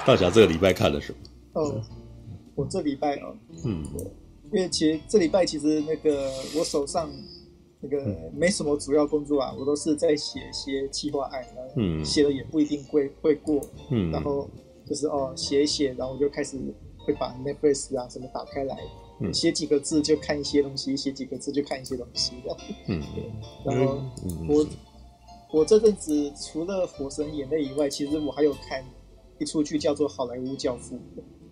大侠这个礼拜看了什么？哦，我这礼拜哦，嗯，因为其实这礼拜其实那个我手上那个没什么主要工作啊，我都是在写一些企划案，嗯，写的也不一定会会过，嗯，然后就是哦写一写，然后我就开始会把 Netflix 啊什么打开来，嗯，写几个字就看一些东西，写几个字就看一些东西的，嗯，对，然后我我这阵子除了《火神眼泪》以外，其实我还有看。一出剧叫做《好莱坞教父》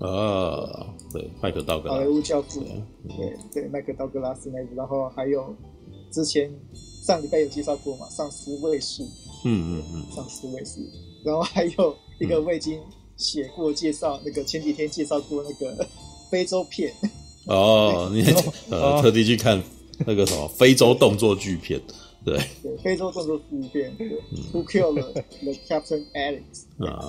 啊，对，麦克道格拉斯。好莱坞教父，对对，麦克道格拉斯那部，然后还有之前上礼拜有介绍过嘛，《丧尸卫士》。嗯嗯嗯，《丧尸卫士》，然后还有一个我已经写过介绍，那个前几天介绍过那个非洲片。哦，你呃特地去看那个什么非洲动作剧片，对对，非洲动作剧片，Who killed the Captain Alex？啊。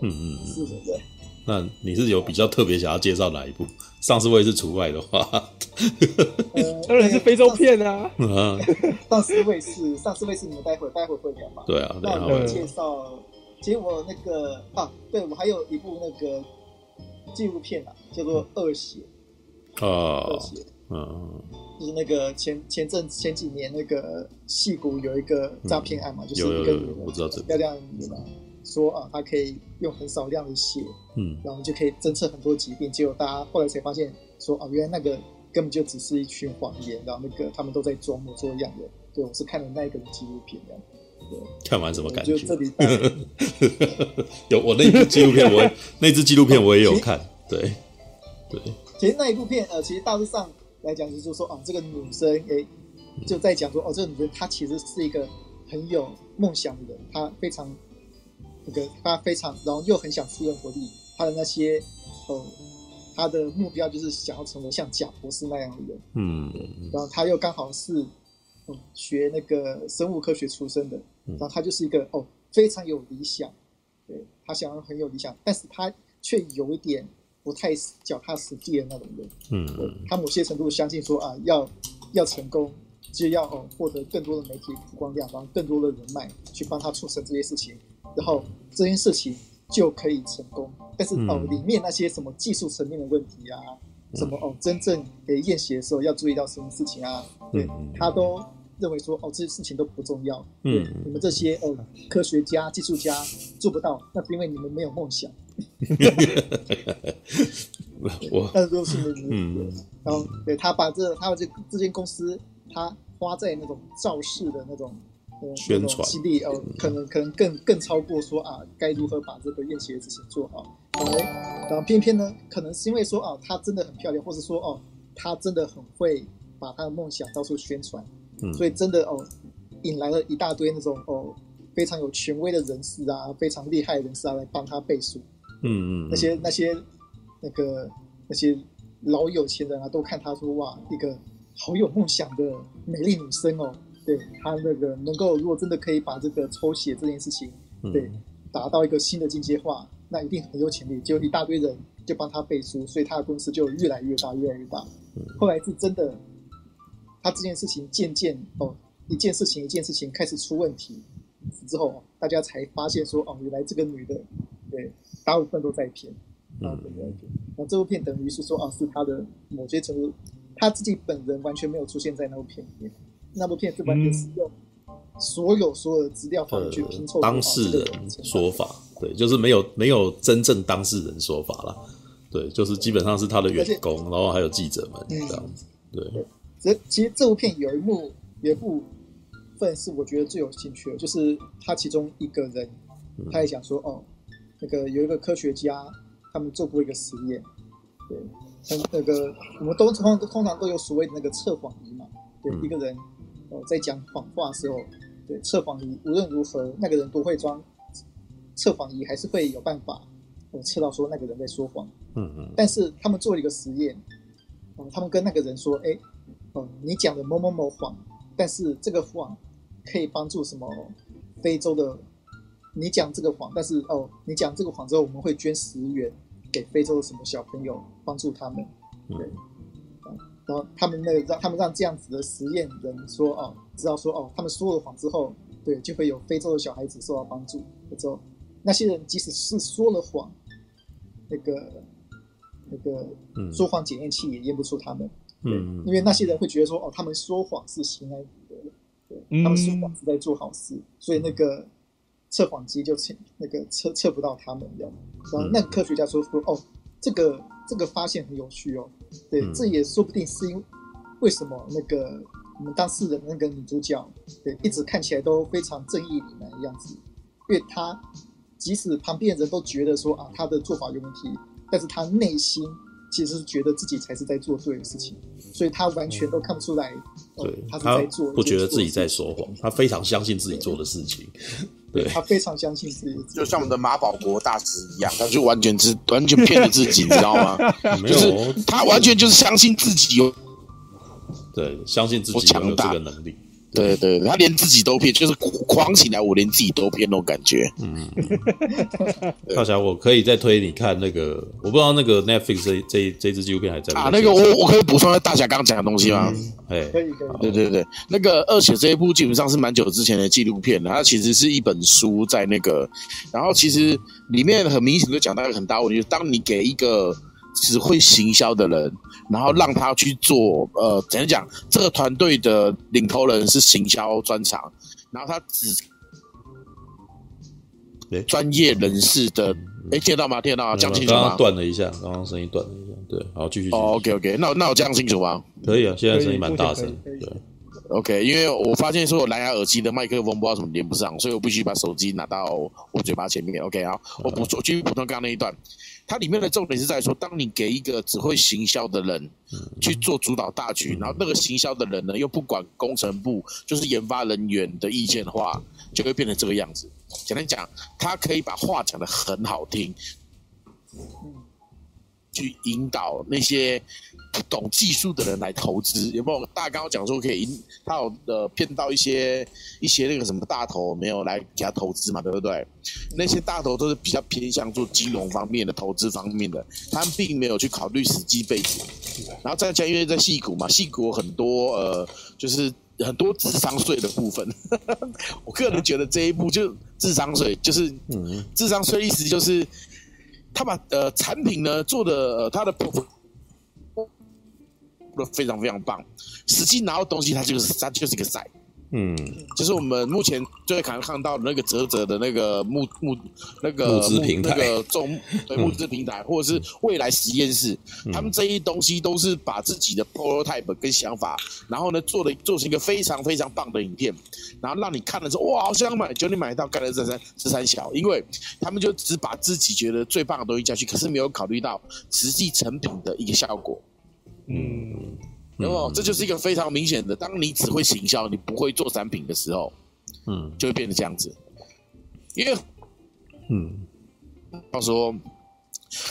嗯嗯嗯，是的，对。那你是有比较特别想要介绍哪一部？丧尸卫士除外的话，当然是非洲片啊。丧尸卫士，丧尸卫士，你们待会待会会聊嘛？对啊，那我介绍，其实我那个啊，对我还有一部那个纪录片啊，叫做《恶血》啊，恶血，嗯，就是那个前前阵前几年那个戏骨有一个诈骗案嘛，就是一个我知道这漂亮女的。说啊，它可以用很少量的血，嗯，然后就可以侦测很多疾病。结果大家后来才发现，说啊，原来那个根本就只是一群谎言，然后那个他们都在装模作样的。对，我是看了那一个纪录片，这样。对，看完什么感觉？就这里有我那部纪录片，我那支纪录片我也有看。对，对。其实那一部片，呃，其实大致上来讲，就是说，啊，这个女生，哎，就在讲说，哦，这个女生她其实是一个很有梦想的人，她非常。那个他非常，然后又很想出人头地，他的那些，哦，他的目标就是想要成为像贾博士那样的人，嗯，然后他又刚好是，嗯，学那个生物科学出身的，然后他就是一个哦非常有理想，对，他想要很有理想，但是他却有一点不太脚踏实地的那种人，嗯，他某些程度相信说啊，要要成功就要哦获得更多的媒体曝光量，然后更多的人脉去帮他促成这些事情。然后这件事情就可以成功，但是哦，里面那些什么技术层面的问题啊，什么哦，真正给验血的时候要注意到什么事情啊，对，他都认为说哦，这些事情都不重要，嗯，你们这些哦科学家、技术家做不到，那是因为你们没有梦想。我 那都是嗯，然后对他把这他把这这间公司他花在那种造势的那种。宣传激励哦，可能可能更更超过说啊，该如何把这个验血的事情做好。哎，然后偏偏呢，可能是因为说啊，她真的很漂亮，或者说哦，她真的很会把她的梦想到处宣传，嗯，所以真的哦，引来了一大堆那种哦非常有权威的人士啊，非常厉害的人士啊来帮她背书，嗯嗯，那些那些那个那些老有钱人啊，都看她说哇，一个好有梦想的美丽女生哦。对他那个能够，如果真的可以把这个抽血这件事情，对，达到一个新的境界化，那一定很有潜力。就一大堆人就帮他背书，所以他的公司就越来越大，越来越大。后来是真的，他这件事情渐渐哦，一件事情一件事情开始出问题之后，大家才发现说哦，原来这个女的，对，大部分都在骗，啊，对对对。那这部片等于是说啊，是他的某些程度，他自己本人完全没有出现在那部片里面。那部片是完全是用所有所有的资料放进去拼凑当事人说法，对，就是没有没有真正当事人说法了，对，就是基本上是他的员工，然后还有记者们这样子，对。这其实这部片有一幕有一部分是我觉得最有兴趣的，就是他其中一个人，他也讲说哦，那个有一个科学家，他们做过一个实验，对，像那个我们都通通常都有所谓的那个测谎仪嘛，对，一个人。哦，在讲谎话的时候，对测谎仪无论如何，那个人多会装，测谎仪还是会有办法，哦测到说那个人在说谎。嗯嗯。但是他们做了一个实验，哦，他们跟那个人说，哎，哦，你讲的某某某谎，但是这个谎可以帮助什么非洲的，你讲这个谎，但是哦，你讲这个谎之后，我们会捐十元给非洲的什么小朋友，帮助他们。对。然后他们那个让他们让这样子的实验人说哦，知道说哦，他们说了谎之后，对，就会有非洲的小孩子受到帮助。之后，那些人即使是说了谎，那个那个说谎检验器也验不出他们。嗯，因为那些人会觉得说，哦，他们说谎是心安理得的，对，他们说谎是在做好事，所以那个测谎机就测那个测测不到他们这样。然后那个科学家说说，哦，这个这个发现很有趣哦，对，这也说不定是因为为什么那个我们当事人那个女主角，对，一直看起来都非常正义凛然的样子，因为她即使旁边人都觉得说啊，她的做法有问题，但是她内心。其实是觉得自己才是在做对的事情，所以她完全都看不出来。对，她是在做，不觉得自己在说谎，她非常相信自己做的事情。对，他非常相信自己，就像我们的马保国大师一样，他就完全是完全骗了自己，你知道吗？就是他完全就是相信自己有，对，相信自己有这个能力。对对，他连自己都骗，就是狂起来，我连自己都骗那种感觉。嗯，大侠，我可以再推你看那个，我不知道那个 Netflix 这这这支纪录片还在啊？那个我我可以补充一下大侠刚刚讲的东西吗？哎，可以可以。对对对，那个二血这一部基本上是蛮久之前的纪录片了，它其实是一本书在那个，然后其实里面很明显就讲到一个很大问题，就是当你给一个只会行销的人。然后让他去做，呃，怎样讲？这个团队的领头人是行销专长，然后他只专业人士的，哎，听得到吗？听得到吗？讲清楚吗？刚刚断了一下，刚刚声音断了一下，对，好，继续。哦，OK，OK，那那我讲清楚吗？可以啊，现在声音蛮大声，对，OK，因为我发现说我蓝牙耳机的麦克风不知道怎么连不上，所以我必须把手机拿到我嘴巴前面。OK，好，我补充，继续补充刚刚那一段。它里面的重点是在说，当你给一个只会行销的人去做主导大局，然后那个行销的人呢又不管工程部就是研发人员的意见的话，就会变成这个样子。简单讲，他可以把话讲得很好听。去引导那些不懂技术的人来投资，有没有？大刚刚讲说可以引他有呃骗到一些一些那个什么大头没有来给他投资嘛，对不对？那些大头都是比较偏向做金融方面的投资方面的，他们并没有去考虑实际背景。然后再加，因为在戏股嘛，戏股很多呃，就是很多智商税的部分。我个人觉得这一步就智商税，就是嗯，智商税意思就是。他把呃产品呢做的呃他的部分非常非常棒，实际拿到东西它就是它就是一个赛。嗯，就是我们目前最可能看到的那个泽泽的那个木木那个募资平台，那个中 对募资平台，或者是未来实验室，嗯、他们这些东西都是把自己的 prototype 跟想法，然后呢做的做成一个非常非常棒的影片，然后让你看了之后哇，好想买，就你买到，干了这三这三小，因为他们就只把自己觉得最棒的东西加去，可是没有考虑到实际成品的一个效果。嗯。然后这就是一个非常明显的，当你只会行销，你不会做产品的时候，嗯，就会变得这样子。因为，嗯，他说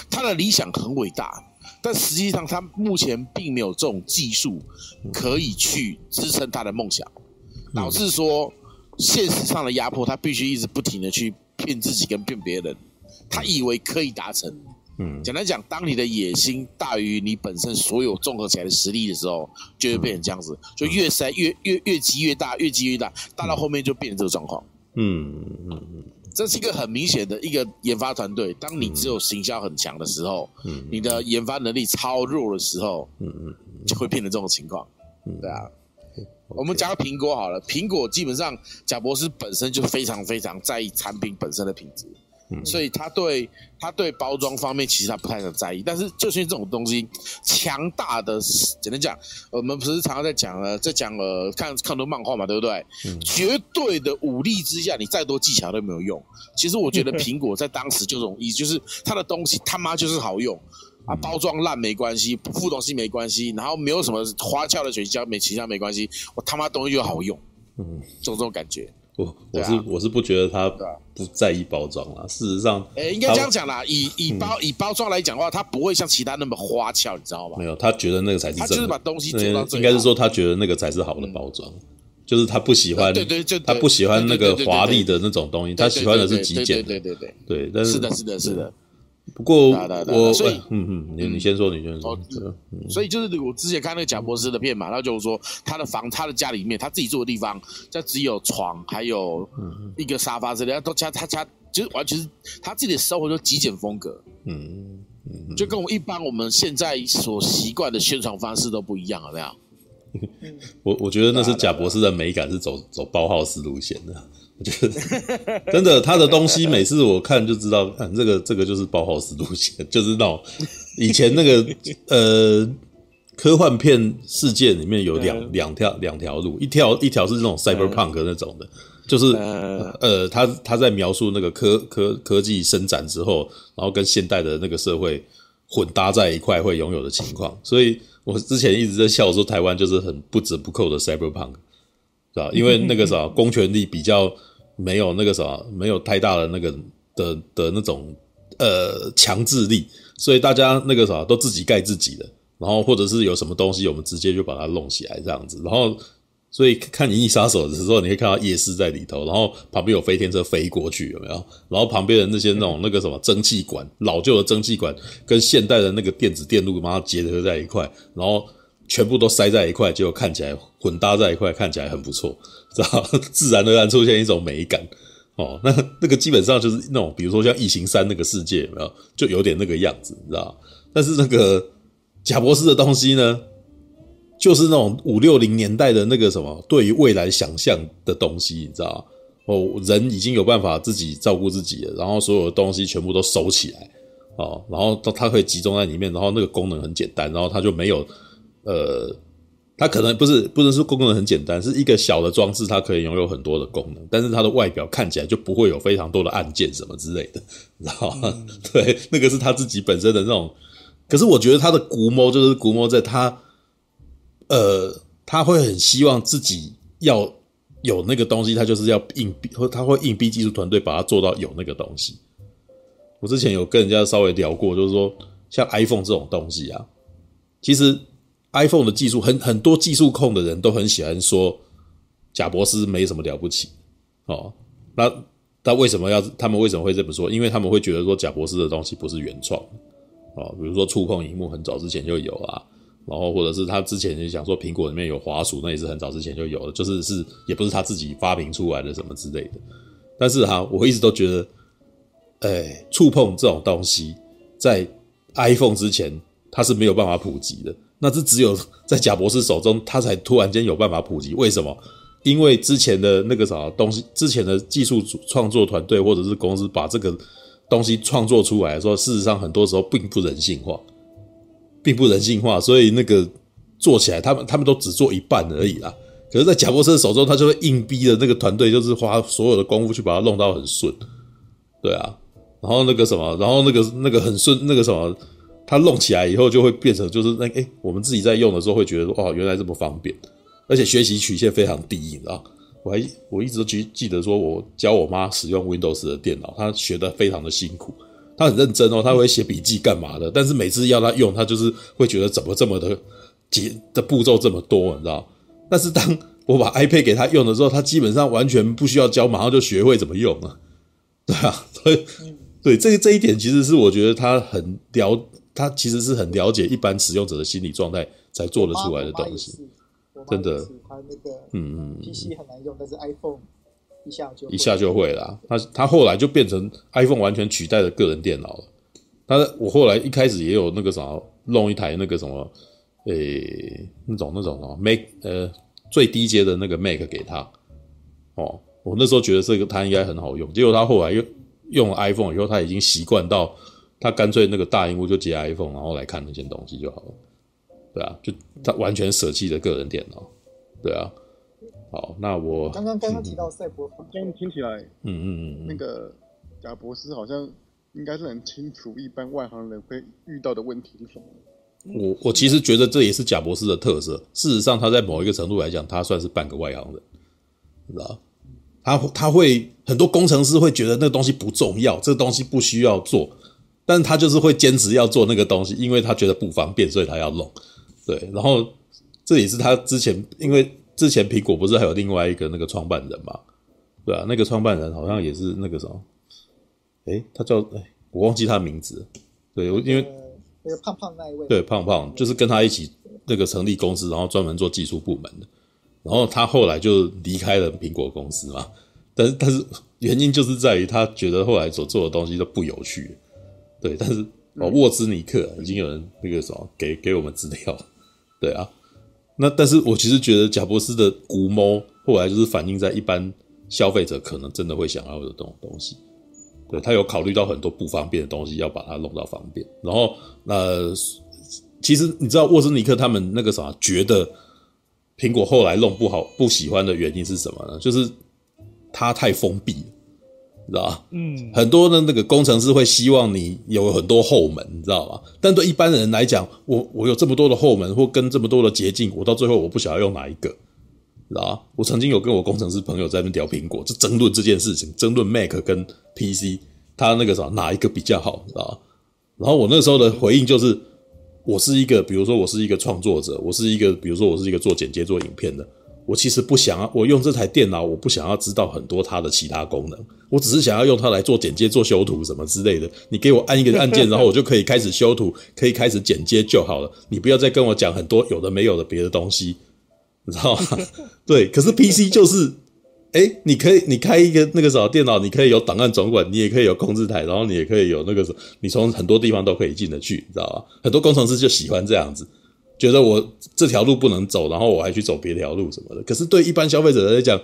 他的理想很伟大，但实际上他目前并没有这种技术可以去支撑他的梦想，导致说现实上的压迫，他必须一直不停的去骗自己跟骗别人，他以为可以达成。嗯，简单讲，当你的野心大于你本身所有综合起来的实力的时候，就会变成这样子，就越塞越越越积越大，越积越大，大到后面就变成这个状况。嗯嗯嗯，这是一个很明显的一个研发团队。当你只有行销很强的时候，嗯，你的研发能力超弱的时候，嗯嗯，就会变成这种情况。嗯，对啊。我们讲个苹果好了，苹果基本上贾博士本身就非常非常在意产品本身的品质。所以他对他对包装方面其实他不太很在意，但是就是这种东西，强大的简单讲，我们不是常常在讲了，在讲了看看多漫画嘛，对不对？绝对的武力之下，你再多技巧都没有用。其实我觉得苹果在当时就容易，就是它的东西他妈就是好用啊，包装烂没关系，不附东西没关系，然后没有什么花俏的水胶没其他没关系，我他妈东西就好用，嗯，就这种感觉。我我是、啊、我是不觉得他不在意包装啦。事实上，诶，应该这样讲啦。以以包、嗯、以包装来讲的话，他不会像其他那么花俏，你知道吗？没有，他觉得那个才是真的。他就是把东西做到最好。应该是说，他觉得那个才是好的包装，嗯、就是他不喜欢，对对，就他不喜欢那个华丽的那种东西，他喜欢的是极简。对对对对，但是是的，是的，是的。不过我所以嗯嗯，你你先说，你先说。所以就是我之前看那个贾博士的片嘛，然后就是说他的房，他的家里面，他自己住的地方，就只有床，还有一个沙发之类的，都家他家就是完全是他自己的生活就极简风格，嗯嗯，就跟我一般我们现在所习惯的宣传方式都不一样了，这样。我我觉得那是贾博士的美感是走走包浩斯路线的，我觉得真的他的东西每次我看就知道，看这个这个就是包豪斯路线，就是那种以前那个呃科幻片世界里面有两两条两条路，一条一条是那种 cyberpunk 那种的，就是呃他他在描述那个科科科技伸展之后，然后跟现代的那个社会混搭在一块会拥有的情况，所以。我之前一直在笑说台湾就是很不折不扣的 cyberpunk，是吧？因为那个 啥，公权力比较没有那个啥，没有太大的那个的的那种呃强制力，所以大家那个啥都自己盖自己的，然后或者是有什么东西，我们直接就把它弄起来这样子，然后。所以看《银翼杀手》的时候，你会看到夜市在里头，然后旁边有飞天车飞过去，有没有？然后旁边的那些那种那个什么蒸汽管，老旧的蒸汽管跟现代的那个电子电路，把它结合在一块，然后全部都塞在一块，结果看起来混搭在一块，看起来很不错，知道？自然而然出现一种美感哦。那那个基本上就是那种，比如说像《异形三》那个世界，有没有？就有点那个样子，你知道？但是那个贾博士的东西呢？就是那种五六零年代的那个什么，对于未来想象的东西，你知道哦，人已经有办法自己照顾自己了，然后所有的东西全部都收起来哦，然后它可以集中在里面，然后那个功能很简单，然后它就没有呃，它可能不是不能说功能很简单，是一个小的装置，它可以拥有很多的功能，但是它的外表看起来就不会有非常多的按键什么之类的，你知道吗？嗯、对，那个是他自己本身的那种。可是我觉得他的估摸就是估摸在他。呃，他会很希望自己要有那个东西，他就是要硬逼，或他会硬逼技术团队把它做到有那个东西。我之前有跟人家稍微聊过，就是说像 iPhone 这种东西啊，其实 iPhone 的技术很很多技术控的人都很喜欢说贾伯斯没什么了不起哦。那他为什么要？他们为什么会这么说？因为他们会觉得说贾伯斯的东西不是原创哦，比如说触控荧幕很早之前就有啊。然后，或者是他之前就想说苹果里面有滑鼠，那也是很早之前就有的，就是是也不是他自己发明出来的什么之类的。但是哈，我一直都觉得，哎，触碰这种东西在 iPhone 之前它是没有办法普及的，那是只有在贾博士手中，他才突然间有办法普及。为什么？因为之前的那个啥东西，之前的技术创作团队或者是公司把这个东西创作出来的时候，事实上很多时候并不人性化。并不人性化，所以那个做起来，他们他们都只做一半而已啦。可是，在贾博士手中，他就会硬逼的那个团队，就是花所有的功夫去把它弄到很顺，对啊。然后那个什么，然后那个那个很顺，那个什么，他弄起来以后就会变成就是那诶，我们自己在用的时候会觉得说，哦，原来这么方便，而且学习曲线非常低，你知道？我还我一直都记记得说，我教我妈使用 Windows 的电脑，她学得非常的辛苦。她很认真哦，她会写笔记干嘛的？但是每次要她用，她就是会觉得怎么这么的节的步骤这么多，你知道？但是当我把 iPad 给他用的时候，他基本上完全不需要教，马上就学会怎么用了。对啊，所以对这这一点，其实是我觉得他很了，他其实是很了解一般使用者的心理状态才做得出来的东西。真的，他那个嗯嗯，PC 很难用，但是 iPhone。一下就一下就会了，他他后来就变成 iPhone 完全取代了个人电脑了。但是我后来一开始也有那个啥，弄一台那个什么，诶、欸，那种那种什么 Mac，呃，最低阶的那个 Mac 给他。哦，我那时候觉得这个他应该很好用，结果他后来又用了 iPhone 以后，他已经习惯到他干脆那个大荧幕就接 iPhone，然后来看那些东西就好了。对啊，就他完全舍弃了个人电脑。对啊。好，那我刚刚刚刚提到赛博朋克，这样听起来，嗯嗯嗯，那个贾博士好像应该是很清楚一般外行人会遇到的问题是什么。我我其实觉得这也是贾博士的特色。事实上，他在某一个程度来讲，他算是半个外行人，你知道？他他会很多工程师会觉得那个东西不重要，这个东西不需要做，但是他就是会坚持要做那个东西，因为他觉得不方便，所以他要弄。对，然后这也是他之前因为。之前苹果不是还有另外一个那个创办人嘛？对啊，那个创办人好像也是那个什么，诶，他叫诶，我忘记他名字。对，我因为那个胖胖那一位，对，胖胖就是跟他一起那个成立公司，然后专门做技术部门的。然后他后来就离开了苹果公司嘛。但是，但是原因就是在于他觉得后来所做的东西都不有趣。对，但是哦，沃兹尼克已经有人那个什么给给我们资料，对啊。那但是我其实觉得贾伯斯的估摸后来就是反映在一般消费者可能真的会想要的这种东西。对，他有考虑到很多不方便的东西，要把它弄到方便。然后，呃，其实你知道沃兹尼克他们那个啥，觉得苹果后来弄不好、不喜欢的原因是什么呢？就是它太封闭，你知道吧？嗯，很多的那个工程师会希望你有很多后门，你知道吧？但对一般人来讲，我我有这么多的后门，或跟这么多的捷径，我到最后我不晓得用哪一个。啊，我曾经有跟我工程师朋友在那边聊苹果，就争论这件事情，争论 Mac 跟 PC，他那个啥哪一个比较好，知道吧？然后我那时候的回应就是，我是一个，比如说我是一个创作者，我是一个，比如说我是一个做剪接、做影片的，我其实不想要，我用这台电脑，我不想要知道很多它的其他功能，我只是想要用它来做剪接、做修图什么之类的。你给我按一个按键，然后我就可以开始修图，可以开始剪接就好了。你不要再跟我讲很多有的没有的别的东西。你知道吗？对，可是 PC 就是，哎、你可以，你开一个那个什么电脑，你可以有档案总管，你也可以有控制台，然后你也可以有那个什么，你从很多地方都可以进得去，你知道吧？很多工程师就喜欢这样子，觉得我这条路不能走，然后我还去走别条路什么的。可是对一般消费者来讲，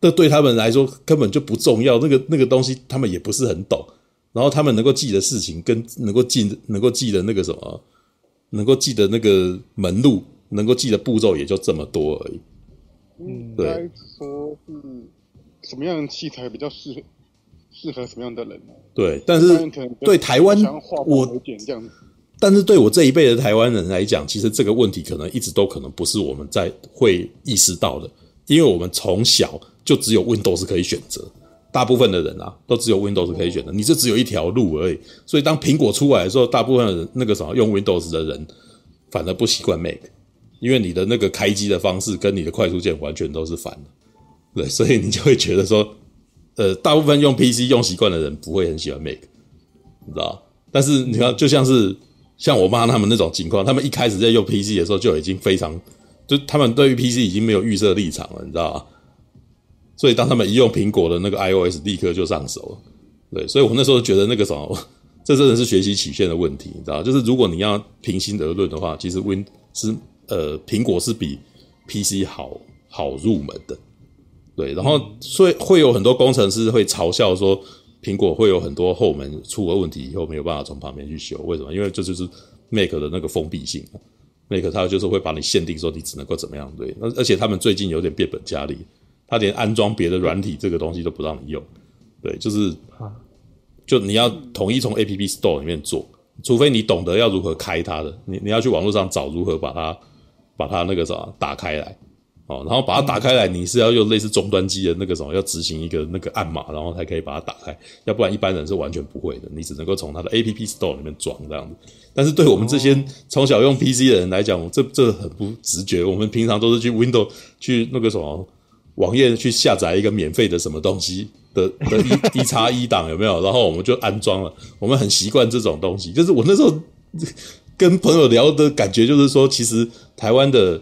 这对他们来说根本就不重要，那个那个东西他们也不是很懂，然后他们能够记的事情跟能够记能够记的那个什么，能够记的那个门路。能够记的步骤也就这么多而已。嗯，对，说是什么样的器材比较适合适合什么样的人呢？对，但是对台湾我，但是对我这一辈的台湾人来讲，其实这个问题可能一直都可能不是我们在会意识到的，因为我们从小就只有 Windows 可以选择，大部分的人啊都只有 Windows 可以选择，你这只有一条路而已。所以当苹果出来的时候，大部分的人那个什么用 Windows 的人反而不习惯 Mac。因为你的那个开机的方式跟你的快速键完全都是反的，对，所以你就会觉得说，呃，大部分用 PC 用习惯的人不会很喜欢 Mac，你知道？但是你看，就像是像我妈他们那种情况，他们一开始在用 PC 的时候就已经非常，就他们对于 PC 已经没有预设立场了，你知道吗？所以当他们一用苹果的那个 iOS，立刻就上手了，对，所以我那时候觉得那个什么，这真的是学习曲线的问题，你知道？就是如果你要平心而论的话，其实 Win 是。呃，苹果是比 PC 好好入门的，对，然后所以会有很多工程师会嘲笑说，苹果会有很多后门出了问题以后没有办法从旁边去修，为什么？因为这就是 Mac 的那个封闭性，Mac 它就是会把你限定说你只能够怎么样，对，而且他们最近有点变本加厉，他连安装别的软体这个东西都不让你用，对，就是就你要统一从 App Store 里面做，除非你懂得要如何开它的，你你要去网络上找如何把它。把它那个什么打开来，哦，然后把它打开来，你是要用类似终端机的那个什么，要执行一个那个暗码，然后才可以把它打开，要不然一般人是完全不会的，你只能够从它的 App Store 里面装这样子。但是对我们这些从小用 PC 的人来讲，这这很不直觉。我们平常都是去 Windows 去那个什么网页去下载一个免费的什么东西的的一一叉一档有没有？然后我们就安装了，我们很习惯这种东西。就是我那时候。跟朋友聊的感觉就是说，其实台湾的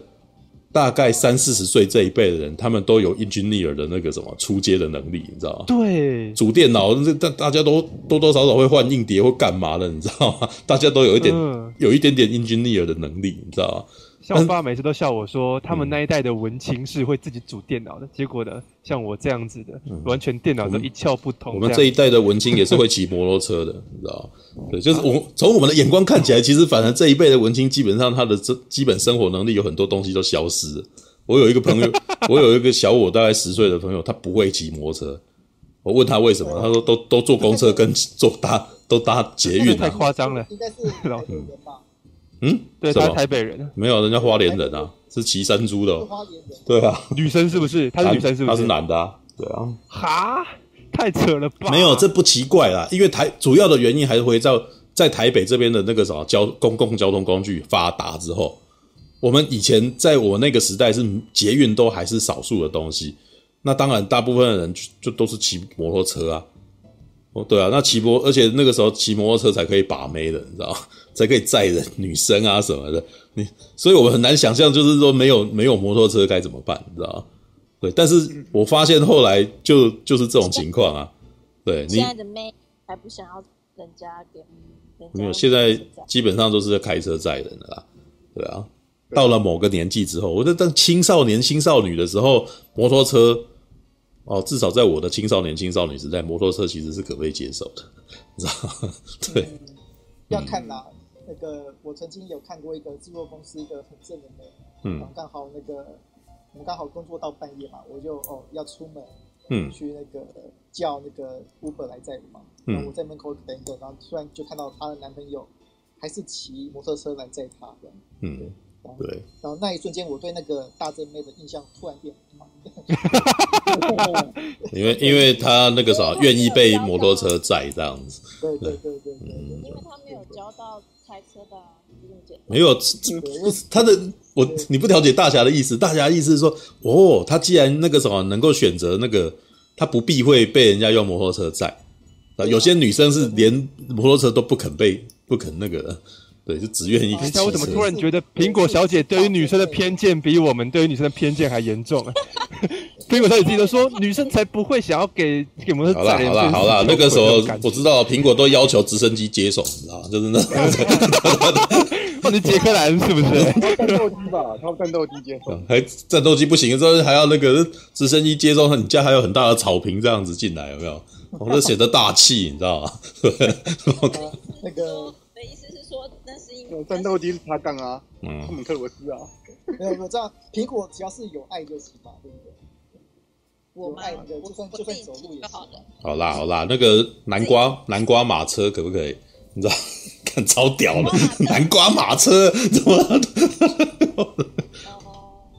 大概三四十岁这一辈的人，他们都有 engineer 的那个什么出街的能力，你知道吗？对，组电脑，这大大家都多多少少会换硬碟或干嘛的，你知道吗？大家都有一点，嗯、有一点点 engineer 的能力，你知道吗？像我爸每次都笑我说，他们那一代的文青是会自己组电脑的。结果呢，像我这样子的，完全电脑都一窍不通。我们这一代的文青也是会骑摩托车的，你知道吗？对，就是我从我们的眼光看起来，其实反而这一辈的文青基本上他的这基本生活能力有很多东西都消失了。我有一个朋友，我有一个小我大概十岁的朋友，他不会骑摩托车。我问他为什么，他说都都坐公车跟坐搭都搭捷运，太夸张了。应该是老人吧。嗯，对，他是台北人，没有人家花莲人啊，是骑山猪的，对啊，女生是不是？他是女生是不是？他是男的啊，对啊，哈，太扯了吧？没有，这不奇怪啦，因为台主要的原因还是回到在台北这边的那个什么交公共交通工具发达之后，我们以前在我那个时代是捷运都还是少数的东西，那当然大部分的人就，就都是骑摩托车啊，哦，对啊，那骑摩，而且那个时候骑摩托车才可以把妹的，你知道吗？才可以载人，女生啊什么的，你，所以我们很难想象，就是说没有没有摩托车该怎么办，你知道吗？对，但是我发现后来就就是这种情况啊。对，你现在的妹还不想要人家给，没有，现在基本上都是在开车载人的啦。对啊，到了某个年纪之后，我在当青少年、青少女的时候，摩托车哦，至少在我的青少年、青少女时代，摩托车其实是可被接受的，你知道吗？对，嗯、要看啦。那个我曾经有看过一个制作公司一个很正的妹，嗯，刚好那个我们刚好工作到半夜嘛，我就哦要出门。嗯，去那个叫那个 Uber 来载我嘛，然后我在门口等一等，然后突然就看到她的男朋友还是骑摩托车来载她的，嗯，对，然后，对，然后那一瞬间我对那个大正妹的印象突然变好，因为因为她那个啥 愿意被摩托车载这样子，对对对对对，因为他没有交到开车的，没有，他的我你不了解大侠的意思，大侠的意思是说，哦，他既然那个什么能够选择那个。他不避讳被人家用摩托车载，啊，有些女生是连摩托车都不肯被，不肯那个，对，就只愿意。等一下，我怎么突然觉得苹果小姐对于女生的偏见比我们对于女生的偏见还严重啊？苹果小姐自己都说，女生才不会想要给给摩托。好了好了好了，那个时候我知道苹果都要求直升机接手，你知道就是那。你杰克兰是不是？战斗机吧，他战斗机接送，还战斗机不行，之后还要那个直升机接送。你家还有很大的草坪这样子进来，有没有？我这显得大气，你知道吗？那个的意思是说，那是因为战斗机是他干啊，嗯，他们克罗斯啊，没有没有这样。苹果只要是有爱就行嘛，对不对？我爱的，就算就算走路也好的。好啦好啦，那个南瓜南瓜马车可不可以？你知道？看超屌的南瓜马车，怎么？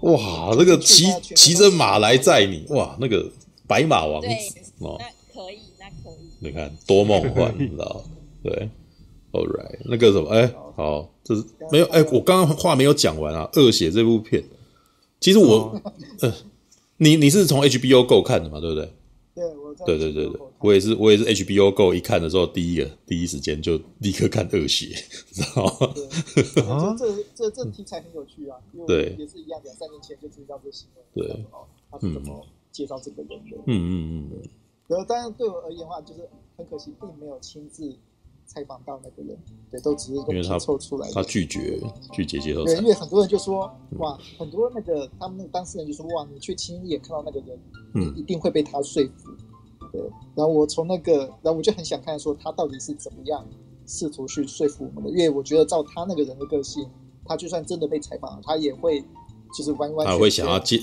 哇，那个骑骑着马来载你，哇，那个白马王子哦，那可以，那可以。你看多梦幻，你知道？对，All right，那个什么，哎，好，这是没有，哎，我刚刚话没有讲完啊。恶血这部片，其实我，呃，你你是从 HBO Go 看的嘛？对不对？对，我对对对对，我也是，我也是 HBO Go 一看的时候，第一个第一时间就立刻看恶血，知道吗？对，啊，这这这题材很有趣啊，因为也是一样，两三年前就知道这新闻，对，他是怎么介绍这个人的？嗯嗯嗯。然后，当然对我而言的话，就是很可惜，并没有亲自。采访到那个人，对，都只是都凑出来他，他拒绝拒绝接受。对，因为很多人就说，哇，很多那个他们那个当事人就说，哇，你去亲眼看到那个人，嗯，一定会被他说服。对，然后我从那个，然后我就很想看说他到底是怎么样试图去说服我们的，因为我觉得照他那个人的个性，他就算真的被采访了，他也会就是完完全全，他会想要接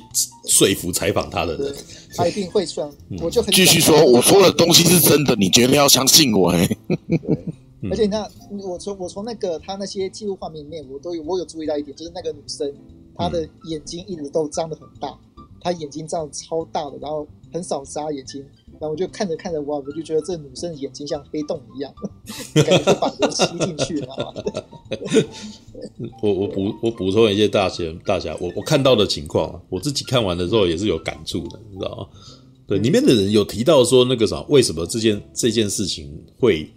说服采访他的人，他一定会算。我就很继续说，我说的东西是真的，你绝对要相信我哎。而且你看我从我从那个他那些记录画面里面，我都有我有注意到一点，就是那个女生她的眼睛一直都张得很大，她眼睛张得超大的，然后很少眨眼睛，然后我就看着看着哇，我就觉得这女生的眼睛像黑洞一样，感觉就把人吸进去，知道吗？我我补我补充一些大侠大侠，我我看到的情况啊，我自己看完的时候也是有感触的，你知道吗？对，里面的人有提到说那个啥，为什么这件这件事情会。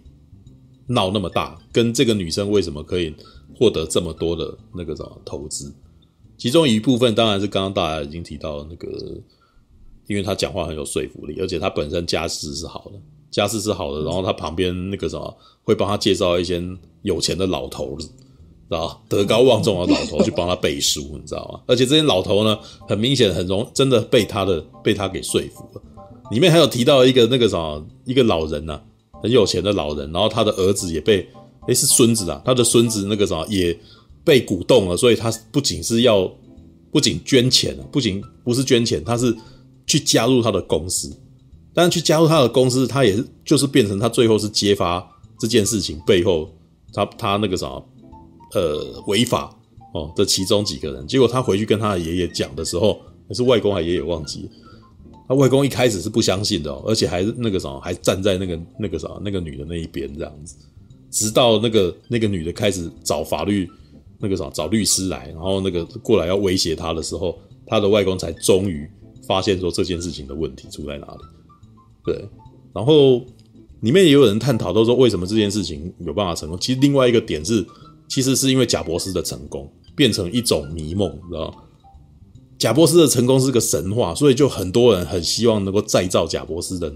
闹那么大，跟这个女生为什么可以获得这么多的那个什么投资？其中一部分当然是刚刚大家已经提到那个，因为他讲话很有说服力，而且他本身家世是好的，家世是好的，然后他旁边那个什么会帮他介绍一些有钱的老头子，知道德高望重的老头去帮他背书，你知道吗？而且这些老头呢，很明显很容真的被他的被他给说服了。里面还有提到一个那个什么一个老人呢、很有钱的老人，然后他的儿子也被，诶，是孙子啊，他的孙子那个什么也被鼓动了，所以他不仅是要，不仅捐钱，不仅不是捐钱，他是去加入他的公司，但是去加入他的公司，他也就是变成他最后是揭发这件事情背后，他他那个什么，呃，违法哦的其中几个人，结果他回去跟他的爷爷讲的时候，可是外公还爷爷忘记。外公一开始是不相信的哦，而且还是那个什么，还站在那个那个啥那个女的那一边这样子，直到那个那个女的开始找法律那个啥找律师来，然后那个过来要威胁他的时候，他的外公才终于发现说这件事情的问题出在哪里。对，然后里面也有人探讨都说为什么这件事情有办法成功。其实另外一个点是，其实是因为贾博士的成功变成一种迷梦，你知道吗？贾伯斯的成功是个神话，所以就很多人很希望能够再造贾伯斯的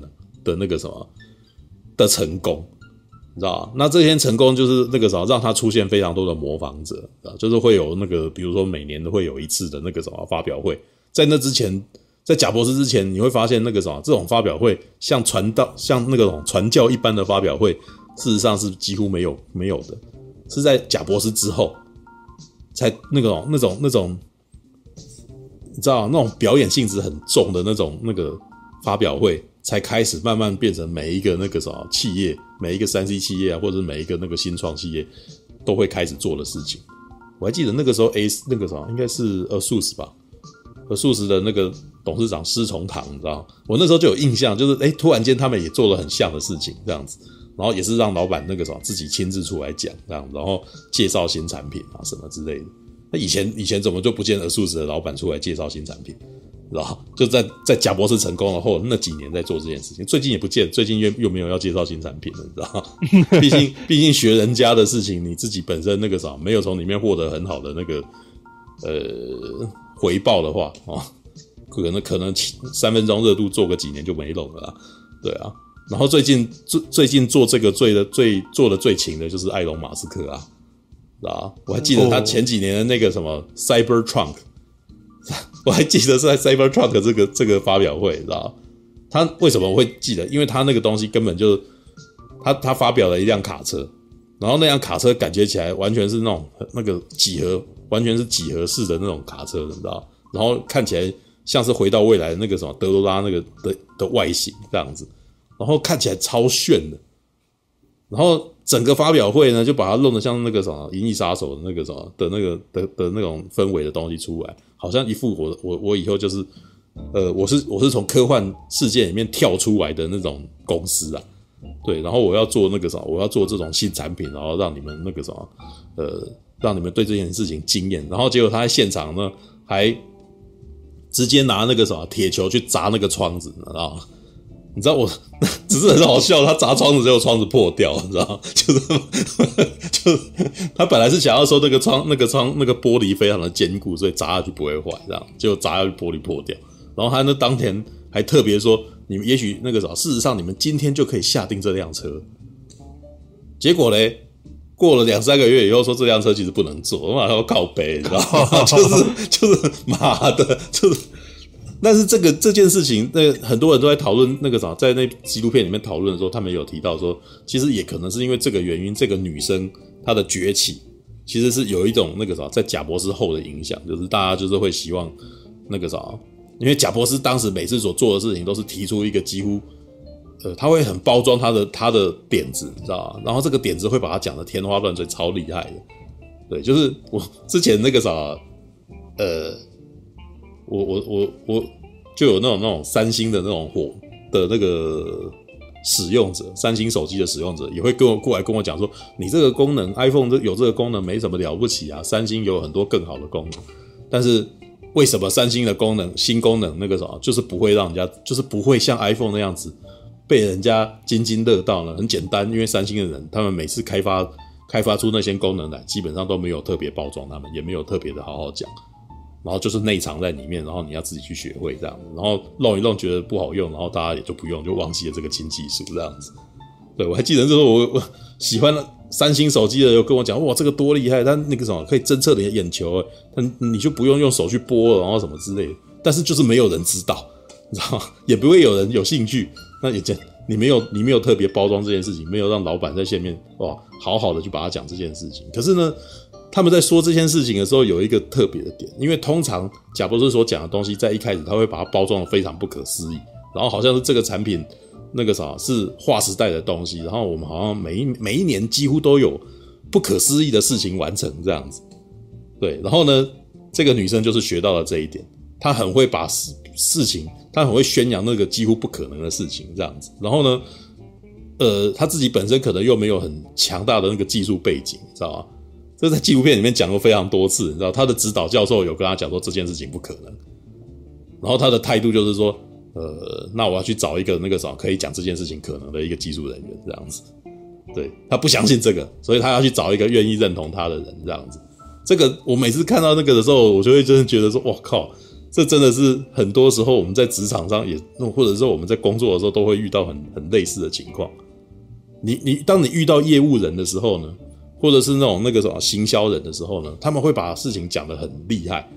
的那个什么的成功，你知道吧？那这些成功就是那个什么，让他出现非常多的模仿者啊，就是会有那个，比如说每年都会有一次的那个什么发表会，在那之前，在贾伯斯之前，你会发现那个什么这种发表会，像传道像那个种传教一般的发表会，事实上是几乎没有没有的，是在贾伯斯之后才那个那种那种。你知道那种表演性质很重的那种那个发表会，才开始慢慢变成每一个那个什么企业，每一个三 C 企业啊，或者每一个那个新创企业都会开始做的事情。我还记得那个时候，A 那个什么应该是 ASUS 吧，ASUS 的那个董事长施崇棠，你知道，我那时候就有印象，就是哎，突然间他们也做了很像的事情，这样子，然后也是让老板那个什么自己亲自出来讲，这样，然后介绍新产品啊什么之类的。那以前以前怎么就不见 ASUS 的老板出来介绍新产品，然后就在在贾博士成功了后那几年在做这件事情，最近也不见，最近又又没有要介绍新产品了，你知道吗？毕竟毕竟学人家的事情，你自己本身那个啥没有从里面获得很好的那个呃回报的话啊，可能可能三分钟热度做个几年就没弄了啦，对啊。然后最近最最近做这个最的最做的最勤的就是埃隆马斯克啊。啊，我还记得他前几年的那个什么 Cyber Trunk，我还记得是在 Cyber Trunk 这个这个发表会，知道他为什么会记得？因为他那个东西根本就他他发表了一辆卡车，然后那辆卡车感觉起来完全是那种那个几何，完全是几何式的那种卡车，你知道？然后看起来像是回到未来的那个什么德罗拉那个的的外形这样子，然后看起来超炫的，然后。整个发表会呢，就把它弄得像那个什么《银翼杀手》的那个什么的那个的的那种氛围的东西出来，好像一副我我我以后就是，呃，我是我是从科幻世界里面跳出来的那种公司啊，对，然后我要做那个什么，我要做这种新产品，然后让你们那个什么，呃，让你们对这件事情惊艳，然后结果他在现场呢，还直接拿那个什么铁球去砸那个窗子，你知道吗？你知道我 只是很好笑，他砸窗子之后窗子破掉，你知道？就是 就他本来是想要说那个窗那个窗那个玻璃非常的坚固，所以砸下去不会坏，这样结果砸下去玻璃破掉。然后他那当天还特别说，你们也许那个啥，事实上你们今天就可以下定这辆车。结果嘞，过了两三个月以后，说这辆车其实不能坐，我马上要靠北，你知道吗？就是就是妈的，就是。但是这个这件事情，那很多人都在讨论那个啥，在那纪录片里面讨论的时候，他们有提到说，其实也可能是因为这个原因，这个女生她的崛起，其实是有一种那个啥，在贾伯斯后的影响，就是大家就是会希望那个啥，因为贾伯斯当时每次所做的事情都是提出一个几乎，呃，他会很包装他的他的点子，你知道吧？然后这个点子会把他讲的天花乱坠，超厉害的。对，就是我之前那个啥，呃。我我我我就有那种那种三星的那种火的那个使用者，三星手机的使用者也会跟我过来跟我讲说，你这个功能 iPhone 这有这个功能没什么了不起啊，三星有很多更好的功能，但是为什么三星的功能新功能那个什么就是不会让人家就是不会像 iPhone 那样子被人家津津乐道呢？很简单，因为三星的人他们每次开发开发出那些功能来，基本上都没有特别包装他们，也没有特别的好好讲。然后就是内藏在里面，然后你要自己去学会这样子，然后弄一弄觉得不好用，然后大家也就不用，就忘记了这个新技术这样子。对，我还记得就是我我 喜欢三星手机的，有跟我讲哇，这个多厉害，它那个什么可以侦测你的眼球，但你就不用用手去拨，然后什么之类的。但是就是没有人知道，你知道吗？也不会有人有兴趣。那也这你没有 你没有特别包装这件事情，没有让老板在下面哇好好的去把它讲这件事情。可是呢，他们在说这件事情的时候，有一个特别的点，因为通常贾博士所讲的东西，在一开始他会把它包装得非常不可思议，然后好像是这个产品那个啥是划时代的东西，然后我们好像每一每一年几乎都有不可思议的事情完成这样子。对，然后呢，这个女生就是学到了这一点，她很会把事事情，她很会宣扬那个几乎不可能的事情这样子。然后呢，呃，她自己本身可能又没有很强大的那个技术背景，知道吗？这在纪录片里面讲过非常多次，你知道他的指导教授有跟他讲说这件事情不可能，然后他的态度就是说，呃，那我要去找一个那个什么可以讲这件事情可能的一个技术人员这样子，对，他不相信这个，所以他要去找一个愿意认同他的人这样子。这个我每次看到那个的时候，我就会真的觉得说，哇靠，这真的是很多时候我们在职场上也，或者说我们在工作的时候都会遇到很很类似的情况。你你当你遇到业务人的时候呢，或者是那种那个什么行销人的时候呢，他们会把事情讲得很厉害，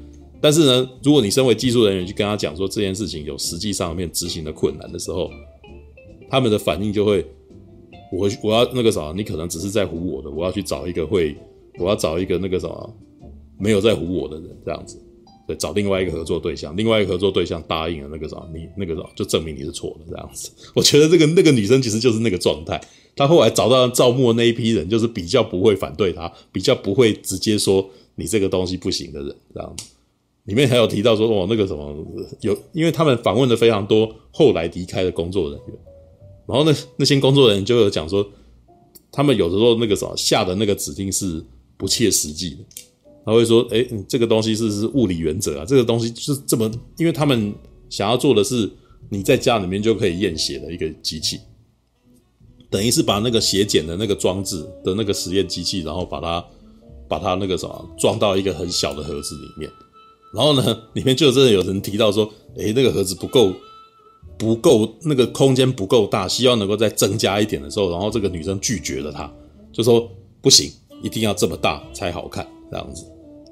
但是呢，如果你身为技术人员去跟他讲说这件事情有实际上面执行的困难的时候，他们的反应就会，我我要那个啥，你可能只是在唬我的，我要去找一个会，我要找一个那个什么没有在唬我的人这样子。找另外一个合作对象，另外一个合作对象答应了那个啥，你那个啥就证明你是错的这样子。我觉得这个那个女生其实就是那个状态。她后来找到赵默那一批人，就是比较不会反对她，比较不会直接说你这个东西不行的人这样子。里面还有提到说哦，那个什么有，因为他们访问了非常多后来离开的工作人员，然后那那些工作人员就有讲说，他们有的时候那个什么下的那个指令是不切实际的。他会说：“哎，这个东西是是物理原则啊，这个东西就是这么，因为他们想要做的是你在家里面就可以验血的一个机器，等于是把那个血检的那个装置的那个实验机器，然后把它把它那个什么装到一个很小的盒子里面，然后呢，里面就真的有人提到说，哎，那个盒子不够不够，那个空间不够大，希望能够再增加一点的时候，然后这个女生拒绝了他，就说不行，一定要这么大才好看。”这样子，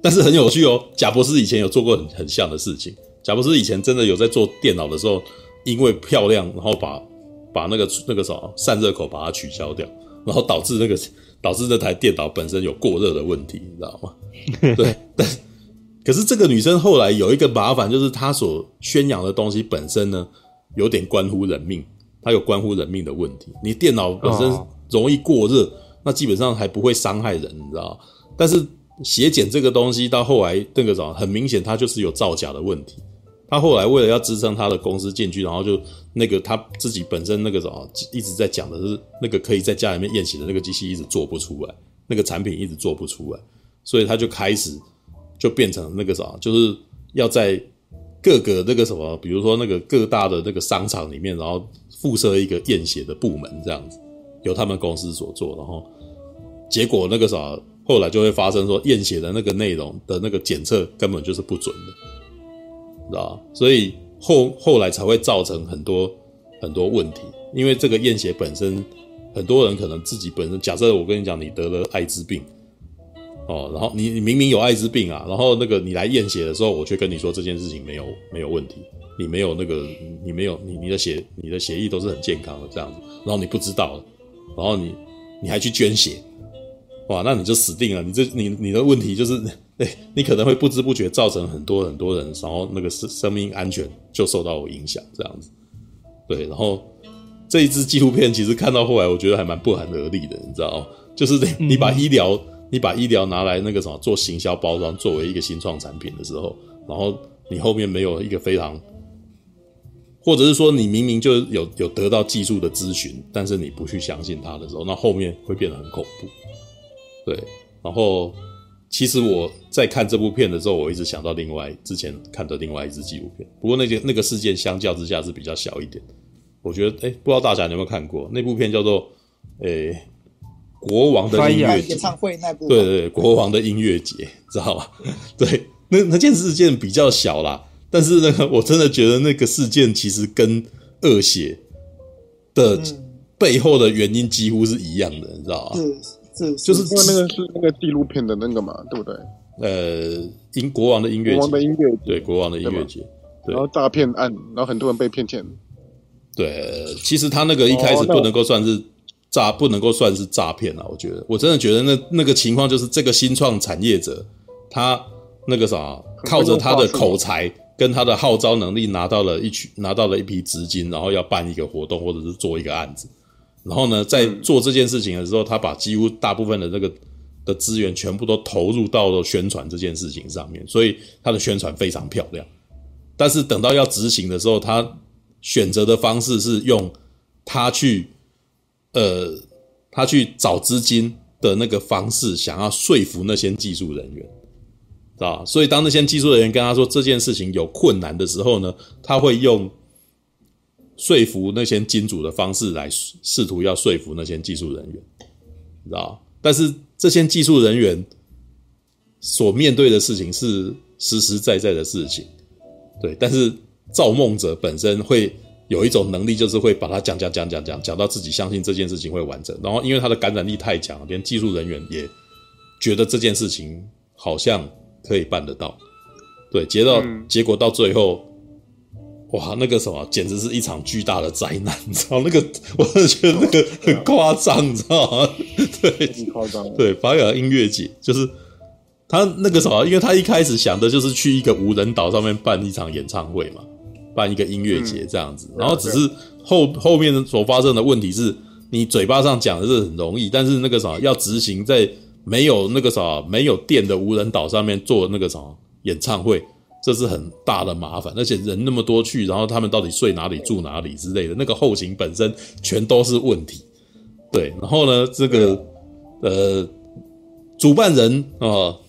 但是很有趣哦。贾博士以前有做过很很像的事情。贾博士以前真的有在做电脑的时候，因为漂亮，然后把把那个那个什么散热口把它取消掉，然后导致那个导致那台电脑本身有过热的问题，你知道吗？对，但可是这个女生后来有一个麻烦，就是她所宣扬的东西本身呢，有点关乎人命，它有关乎人命的问题。你电脑本身容易过热，那基本上还不会伤害人，你知道吗？但是血检这个东西到后来那个什么，很明显它就是有造假的问题。他后来为了要支撑他的公司进去，然后就那个他自己本身那个什么一直在讲的是那个可以在家里面验血的那个机器一直做不出来，那个产品一直做不出来，所以他就开始就变成那个什么，就是要在各个那个什么，比如说那个各大的那个商场里面，然后附设一个验血的部门这样子，由他们公司所做，然后结果那个啥。后来就会发生说验血的那个内容的那个检测根本就是不准的，知道？所以后后来才会造成很多很多问题，因为这个验血本身，很多人可能自己本身，假设我跟你讲你得了艾滋病，哦，然后你你明明有艾滋病啊，然后那个你来验血的时候，我却跟你说这件事情没有没有问题，你没有那个你没有你你的血你的血液都是很健康的这样子，然后你不知道，然后你你还去捐血。哇，那你就死定了！你这你你的问题就是，哎，你可能会不知不觉造成很多很多人，然后那个生生命安全就受到影响，这样子。对，然后这一支纪录片其实看到后来，我觉得还蛮不寒而栗的，你知道？就是你把医疗、你把医疗拿来那个什么做行销包装，作为一个新创产品的时候，然后你后面没有一个非常，或者是说你明明就有有得到技术的咨询，但是你不去相信它的时候，那后面会变得很恐怖。对，然后其实我在看这部片的时候，我一直想到另外之前看的另外一支纪录片，不过那件那个事件相较之下是比较小一点。我觉得，哎，不知道大家有没有看过那部片，叫做《诶国王的音乐节》演唱会那部？对对对，国王的音乐节，知道吧？对，那那件事件比较小啦，但是那个我真的觉得那个事件其实跟恶血的背后的原因几乎是一样的，你知道吗？是就是因为那个是那个纪录片的那个嘛，对不对？呃，英国王的音乐节，国王的音乐节，对，国王的音乐节，对。然后诈骗案，然后很多人被骗钱。对，其实他那个一开始不能够算是诈，不能够算是诈骗啊。我觉得，我真的觉得那那个情况就是这个新创产业者，他那个啥，靠着他的口才跟他的号召能力，拿到了一群，拿到了一批资金，然后要办一个活动或者是做一个案子。然后呢，在做这件事情的时候，他把几乎大部分的这个的资源全部都投入到了宣传这件事情上面，所以他的宣传非常漂亮。但是等到要执行的时候，他选择的方式是用他去，呃，他去找资金的那个方式，想要说服那些技术人员，知道吧？所以当那些技术人员跟他说这件事情有困难的时候呢，他会用。说服那些金主的方式来试图要说服那些技术人员，你知道？但是这些技术人员所面对的事情是实实在在的事情，对，但是造梦者本身会有一种能力，就是会把它讲讲讲讲讲讲到自己相信这件事情会完成，然后因为他的感染力太强，连技术人员也觉得这件事情好像可以办得到，对，结到、嗯、结果到最后。哇，那个什么，简直是一场巨大的灾难！你知道那个，我是觉得那个很夸张，你知道吗？对，很夸张。对，法雅音乐节就是他那个什么，因为他一开始想的就是去一个无人岛上面办一场演唱会嘛，办一个音乐节这样子。然后只是后后面所发生的问题是，你嘴巴上讲的是很容易，但是那个什么要执行在没有那个什么没有电的无人岛上面做那个什么演唱会。这是很大的麻烦，而且人那么多去，然后他们到底睡哪里、住哪里之类的，那个后勤本身全都是问题。对，然后呢，这个呃，主办人啊、呃，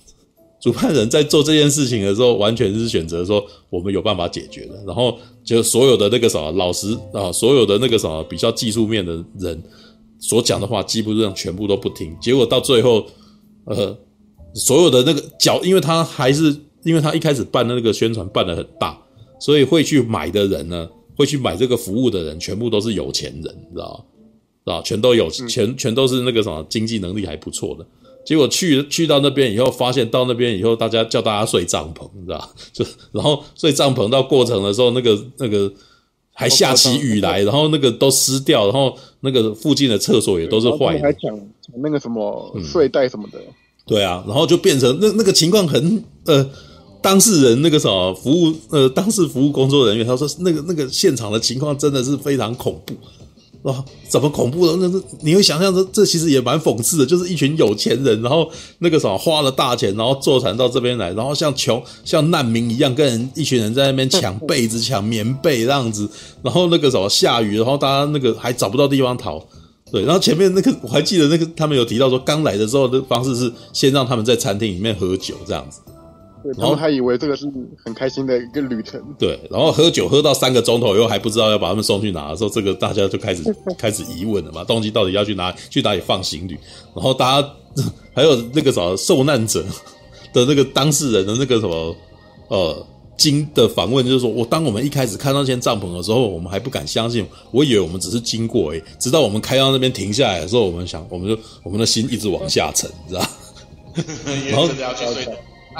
主办人在做这件事情的时候，完全是选择说我们有办法解决的。然后就所有的那个什么老师啊，所有的那个什么比较技术面的人所讲的话，基本上全部都不听。结果到最后，呃，所有的那个脚，因为他还是。因为他一开始办的那个宣传办的很大，所以会去买的人呢，会去买这个服务的人，全部都是有钱人，知道吧？全都有全，全都是那个什么经济能力还不错的。结果去去到那边以后，发现到那边以后，大家叫大家睡帐篷，你知道？就然后睡帐篷到过程的时候，那个那个还下起雨来，然后那个都湿掉，然后那个附近的厕所也都是坏的。还讲讲那个什么睡袋什么的。对啊，然后就变成那那个情况很呃。当事人那个什么服务呃，当事服务工作人员他说那个那个现场的情况真的是非常恐怖啊！怎么恐怖的？那是你会想象说，这其实也蛮讽刺的，就是一群有钱人，然后那个什么花了大钱，然后坐船到这边来，然后像穷像难民一样，跟人一群人在那边抢被子、抢棉被这样子，然后那个什么下雨，然后大家那个还找不到地方逃，对，然后前面那个我还记得那个他们有提到说，刚来的时候的方式是先让他们在餐厅里面喝酒这样子。然后他以为这个是很开心的一个旅程。对，然后喝酒喝到三个钟头以后还不知道要把他们送去哪的时候，这个大家就开始 开始疑问了嘛，东西到底要去哪去哪里放行李？然后大家还有那个什么受难者的那个当事人的那个什么呃经的访问，就是说我当我们一开始看到那间帐篷的时候，我们还不敢相信，我以为我们只是经过诶，直到我们开到那边停下来的时候，我们想我们就我们的心一直往下沉，你知道？然后。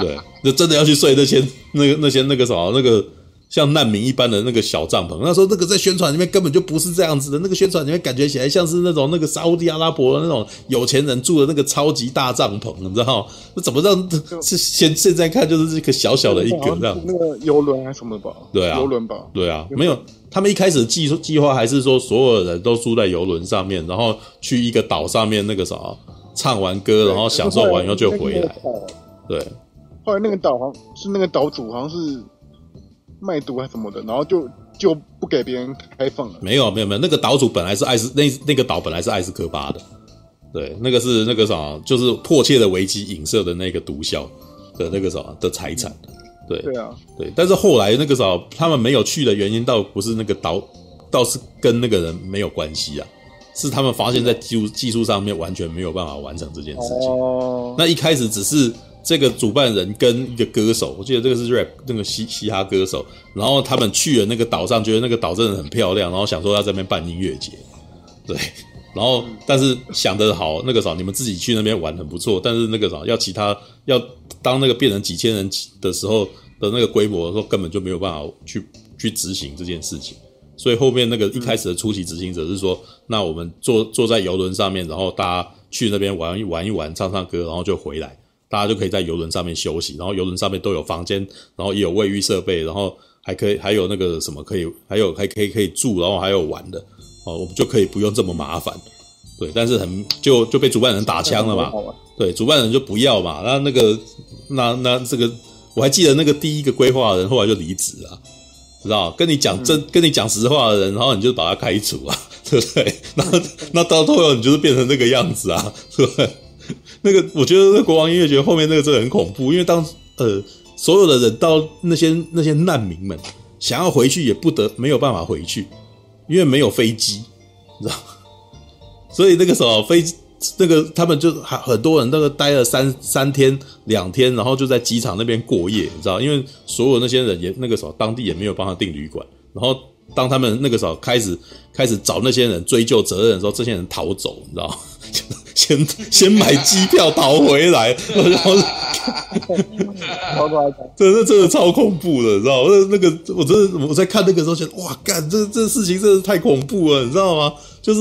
对，就真的要去睡那些那个那些那个什么那个像难民一般的那个小帐篷。那时候那个在宣传里面根本就不是这样子的，那个宣传里面感觉起来像是那种那个沙乌地阿拉伯的那种有钱人住的那个超级大帐篷，你知道吗？那怎么让是现现在看就是这个小小的一个这样？那个游轮还是什么吧？对啊，游轮吧？对啊，没有。他们一开始计计划还是说所有人都住在游轮上面，然后去一个岛上面那个啥唱完歌，然后享受完以后就回来。对。后来那个岛好像是那个岛主好像是卖毒还是什么的，然后就就不给别人开放了。没有没有没有，那个岛主本来是艾斯那那个岛本来是艾斯科巴的，对，那个是那个啥，就是迫切的危机影射的那个毒枭的那个啥的财产，对对啊对。但是后来那个啥，他们没有去的原因倒不是那个岛，倒是跟那个人没有关系啊，是他们发现在技术技术上面完全没有办法完成这件事情。哦，那一开始只是。这个主办人跟一个歌手，我记得这个是 rap 那个嘻嘻哈歌手，然后他们去了那个岛上，觉得那个岛真的很漂亮，然后想说要在那边办音乐节，对，然后但是想得好，那个啥，你们自己去那边玩很不错，但是那个啥，要其他要当那个变成几千人的时候的那个规模的时候，根本就没有办法去去执行这件事情，所以后面那个一开始的初期执行者是说，那我们坐坐在游轮上面，然后大家去那边玩一玩一玩，唱唱歌，然后就回来。大家就可以在游轮上面休息，然后游轮上面都有房间，然后也有卫浴设备，然后还可以还有那个什么可以，还有还可以可以住，然后还有玩的，哦，我们就可以不用这么麻烦，对，但是很就就被主办人打枪了嘛，对，主办人就不要嘛，那那个那那这个我还记得那个第一个规划的人后来就离职了，知道跟你讲真跟你讲实话的人，然后你就把他开除啊，对不对？那那到最后你就是变成那个样子啊，对不对？那个，我觉得那国王音乐节后面那个真的很恐怖，因为当呃所有的人到那些那些难民们想要回去也不得没有办法回去，因为没有飞机，你知道，所以那个时候飞机那个他们就还很多人那个待了三三天两天，然后就在机场那边过夜，你知道？因为所有那些人也那个时候当地也没有帮他订旅馆，然后当他们那个时候开始开始找那些人追究责任的时候，这些人逃走，你知道？先先买机票逃回来，然后，真的真的超恐怖的，你知道？那那个我真的我在看那个时候觉得哇，干这这事情真的太恐怖了，你知道吗？就是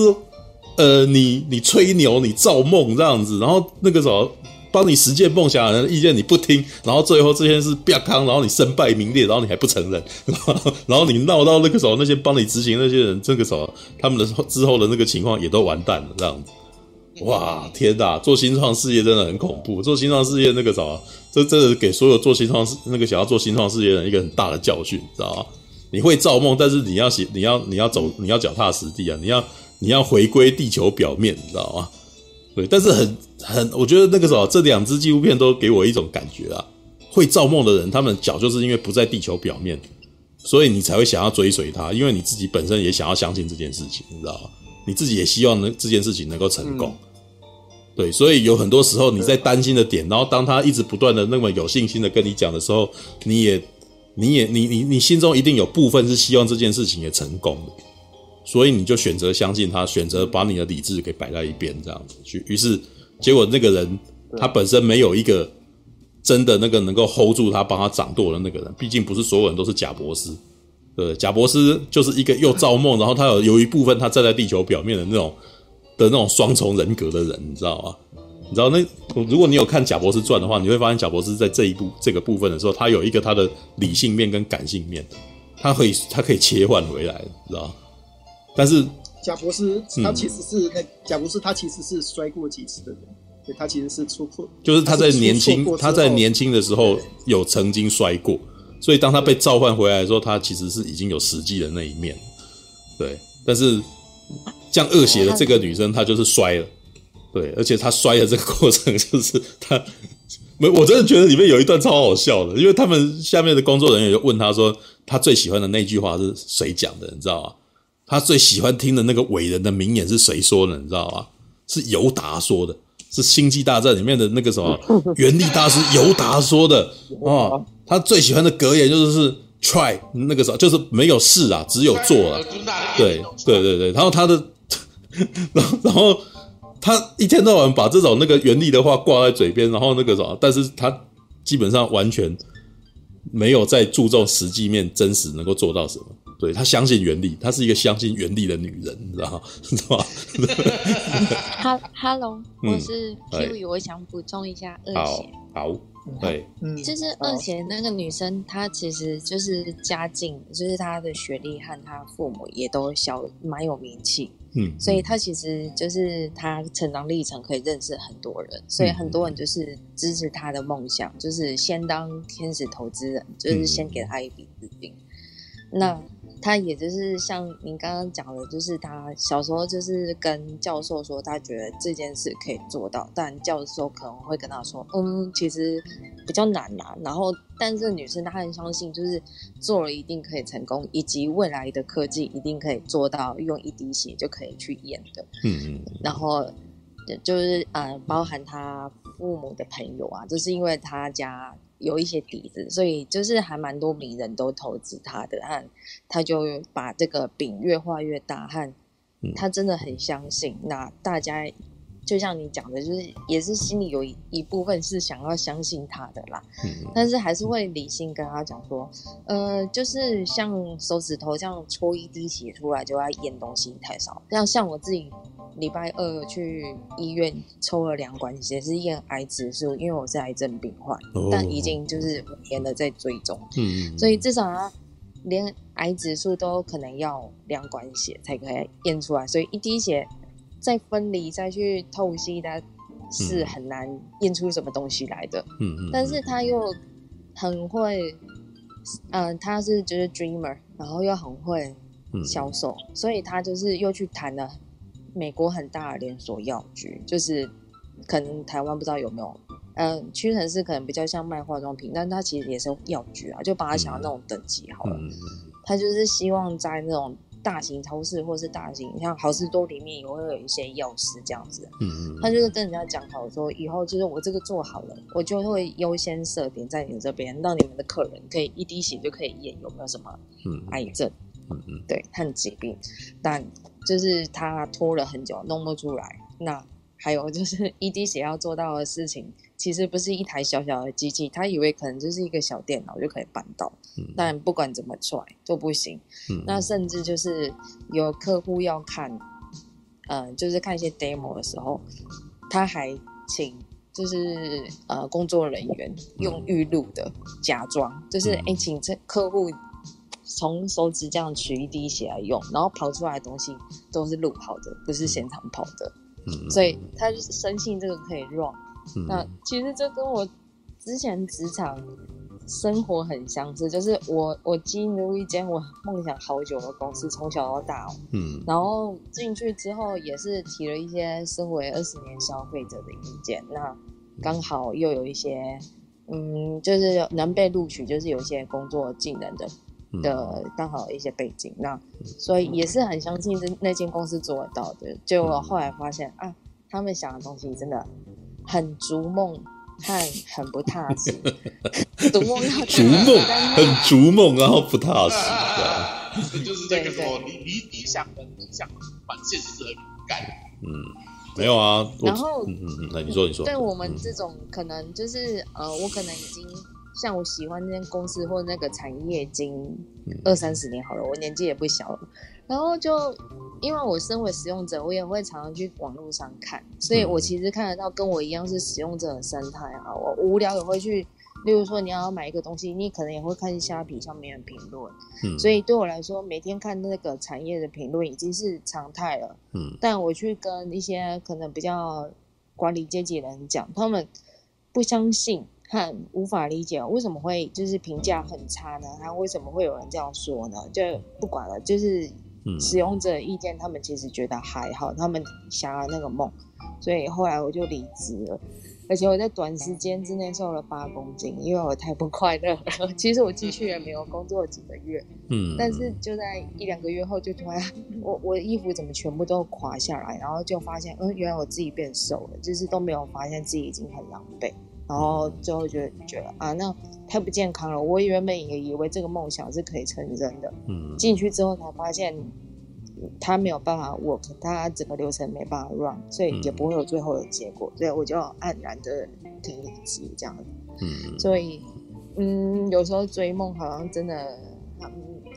呃，你你吹牛，你造梦这样子，然后那个时候帮你实现梦想的人的意见你不听，然后最后这件事不要康，然后你身败名裂，然后你还不承认，然后你闹到那个时候，那些帮你执行那些人，这个时候他们的之后的那个情况也都完蛋了，这样子。哇，天哪！做新创事业真的很恐怖。做新创事业那个啥，这这是给所有做新创事那个想要做新创事业的人一个很大的教训，知道吗？你会造梦，但是你要写，你要你要走，你要脚踏实地啊！你要你要回归地球表面，你知道吗？对，但是很很，我觉得那个时候这两支纪录片都给我一种感觉啊，会造梦的人，他们脚就是因为不在地球表面，所以你才会想要追随他，因为你自己本身也想要相信这件事情，你知道吗？你自己也希望能这件事情能够成功。对，所以有很多时候你在担心的点，然后当他一直不断的那么有信心的跟你讲的时候，你也，你也，你你你心中一定有部分是希望这件事情也成功的，所以你就选择相信他，选择把你的理智给摆在一边，这样子去。于是结果那个人他本身没有一个真的那个能够 hold 住他、帮他掌舵的那个人，毕竟不是所有人都是贾伯斯，对，贾伯斯就是一个又造梦，然后他有有一部分他站在地球表面的那种。的那种双重人格的人，你知道吗？你知道那如果你有看贾博士传的话，你会发现贾博士在这一部这个部分的时候，他有一个他的理性面跟感性面，他可以他可以切换回来，你知道吗？但是贾博士他其实是那贾博士他其实是摔过几次的人，对，他其实是出破，就是他在年轻他在年轻的时候有曾经摔过，所以当他被召唤回来的时候，他其实是已经有实际的那一面，对，但是。这样恶血的这个女生，她就是摔了，对，而且她摔的这个过程，就是她没，我真的觉得里面有一段超好笑的，因为他们下面的工作人员就问她说，她最喜欢的那句话是谁讲的，你知道吗？她最喜欢听的那个伟人的名言是谁说的，你知道吗？是尤达说的，是《星际大战》里面的那个什么原力大师尤达说的啊。她最喜欢的格言就是是 try，那个时候就是没有试啊，只有做啊。对对对对，然后他的。然后，然后他一天到晚把这种那个原力的话挂在嘴边，然后那个什么，但是他基本上完全没有在注重实际面真实能够做到什么。对，他相信原力，她是一个相信原力的女人，你知道吗？知道吗？哈，Hello，我是 Kiwi，我想补充一下二贤。好，对，嗯，就是二贤那个女生，她其实就是家境，就是她的学历和她父母也都小，蛮有名气。嗯，所以他其实就是他成长历程可以认识很多人，所以很多人就是支持他的梦想，就是先当天使投资人，就是先给他一笔资金。那他也就是像您刚刚讲的，就是他小时候就是跟教授说，他觉得这件事可以做到，但教授可能会跟他说，嗯，其实比较难呐。然后，但是女生她很相信，就是做了一定可以成功，以及未来的科技一定可以做到用一滴血就可以去验的。嗯嗯。然后就是呃，包含他父母的朋友啊，就是因为他家。有一些底子，所以就是还蛮多名人都投资他的，和他就把这个饼越画越大，和他真的很相信。那大家就像你讲的，就是也是心里有一部分是想要相信他的啦，但是还是会理性跟他讲说，呃，就是像手指头这样戳一滴血出来就要验东西太少，像像我自己。礼拜二去医院抽了两管血，是验癌指数，因为我是癌症病患，哦、但已经就是五年了在追踪，嗯，所以至少啊，连癌指数都可能要两管血才可以验出来，所以一滴血再分离再去透析，它是很难验出什么东西来的，嗯嗯，但是他又很会，嗯、呃，他是就是 dreamer，然后又很会销售，嗯、所以他就是又去谈了。美国很大的连锁药局，就是可能台湾不知道有没有，嗯、呃，屈臣氏可能比较像卖化妆品，但它其实也是药局啊，就把它想要那种等级好了。他、嗯、就是希望在那种大型超市或是大型像好事多里面也会有一些药师这样子，嗯。嗯，他就是跟人家讲好说，以后就是我这个做好了，我就会优先设点在你们这边，让你们的客人可以一滴血就可以验有没有什么癌症，嗯嗯，对，和疾病，但就是他拖了很久弄不出来。那还有就是一滴血要做到的事情，其实不是一台小小的机器，他以为可能就是一个小电脑就可以办到，但不管怎么踹都不行。那甚至就是有客户要看，呃，就是看一些 demo 的时候，他还请就是呃工作人员用预录的假装，就是哎、欸，请这客户从手指这样取一滴血来用，然后跑出来的东西都是录好的，不是现场跑的。所以他就是深信这个可以 run，嗯。那其实这跟我之前职场生活很相似，就是我我进入一间我梦想好久的公司，从小到大，嗯，然后进去之后也是提了一些身为二十年消费者的意见，那刚好又有一些嗯，就是能被录取，就是有一些工作技能的。的刚好一些背景，那所以也是很相信这那间公司做得到的。结果后来发现啊，他们想的东西真的很逐梦 和很不踏实。逐梦要逐梦，很逐梦，然后不踏实。这 就是这个说，你你理想的你想把现实很干。嗯，没有啊。然后嗯嗯嗯，那你说你说，对我们这种可能就是呃，我可能已经。像我喜欢那间公司或那个产业，已经二三十年好了，我年纪也不小了。然后就因为我身为使用者，我也会常常去网络上看，所以我其实看得到跟我一样是使用者的生态啊。我无聊也会去，例如说你要买一个东西，你可能也会看虾皮上面的评论。嗯，所以对我来说，每天看那个产业的评论已经是常态了。嗯，但我去跟一些可能比较管理阶级的人讲，他们不相信。很无法理解为什么会就是评价很差呢？他为什么会有人这样说呢？就不管了，就是使用者的意见，他们其实觉得还好，他们想要那个梦，所以后来我就离职了，而且我在短时间之内瘦了八公斤，因为我太不快乐了。其实我进去也没有工作几个月，嗯，但是就在一两个月后，就突然我我的衣服怎么全部都垮下来，然后就发现，嗯，原来我自己变瘦了，就是都没有发现自己已经很狼狈。然后最后就觉得啊，那太不健康了。我原本也以为这个梦想是可以成真的，嗯，进去之后才发现，他没有办法 work，他整个流程没办法 run，所以也不会有最后的结果。所以我就黯然的停机这样子。嗯，所以嗯，有时候追梦好像真的，嗯，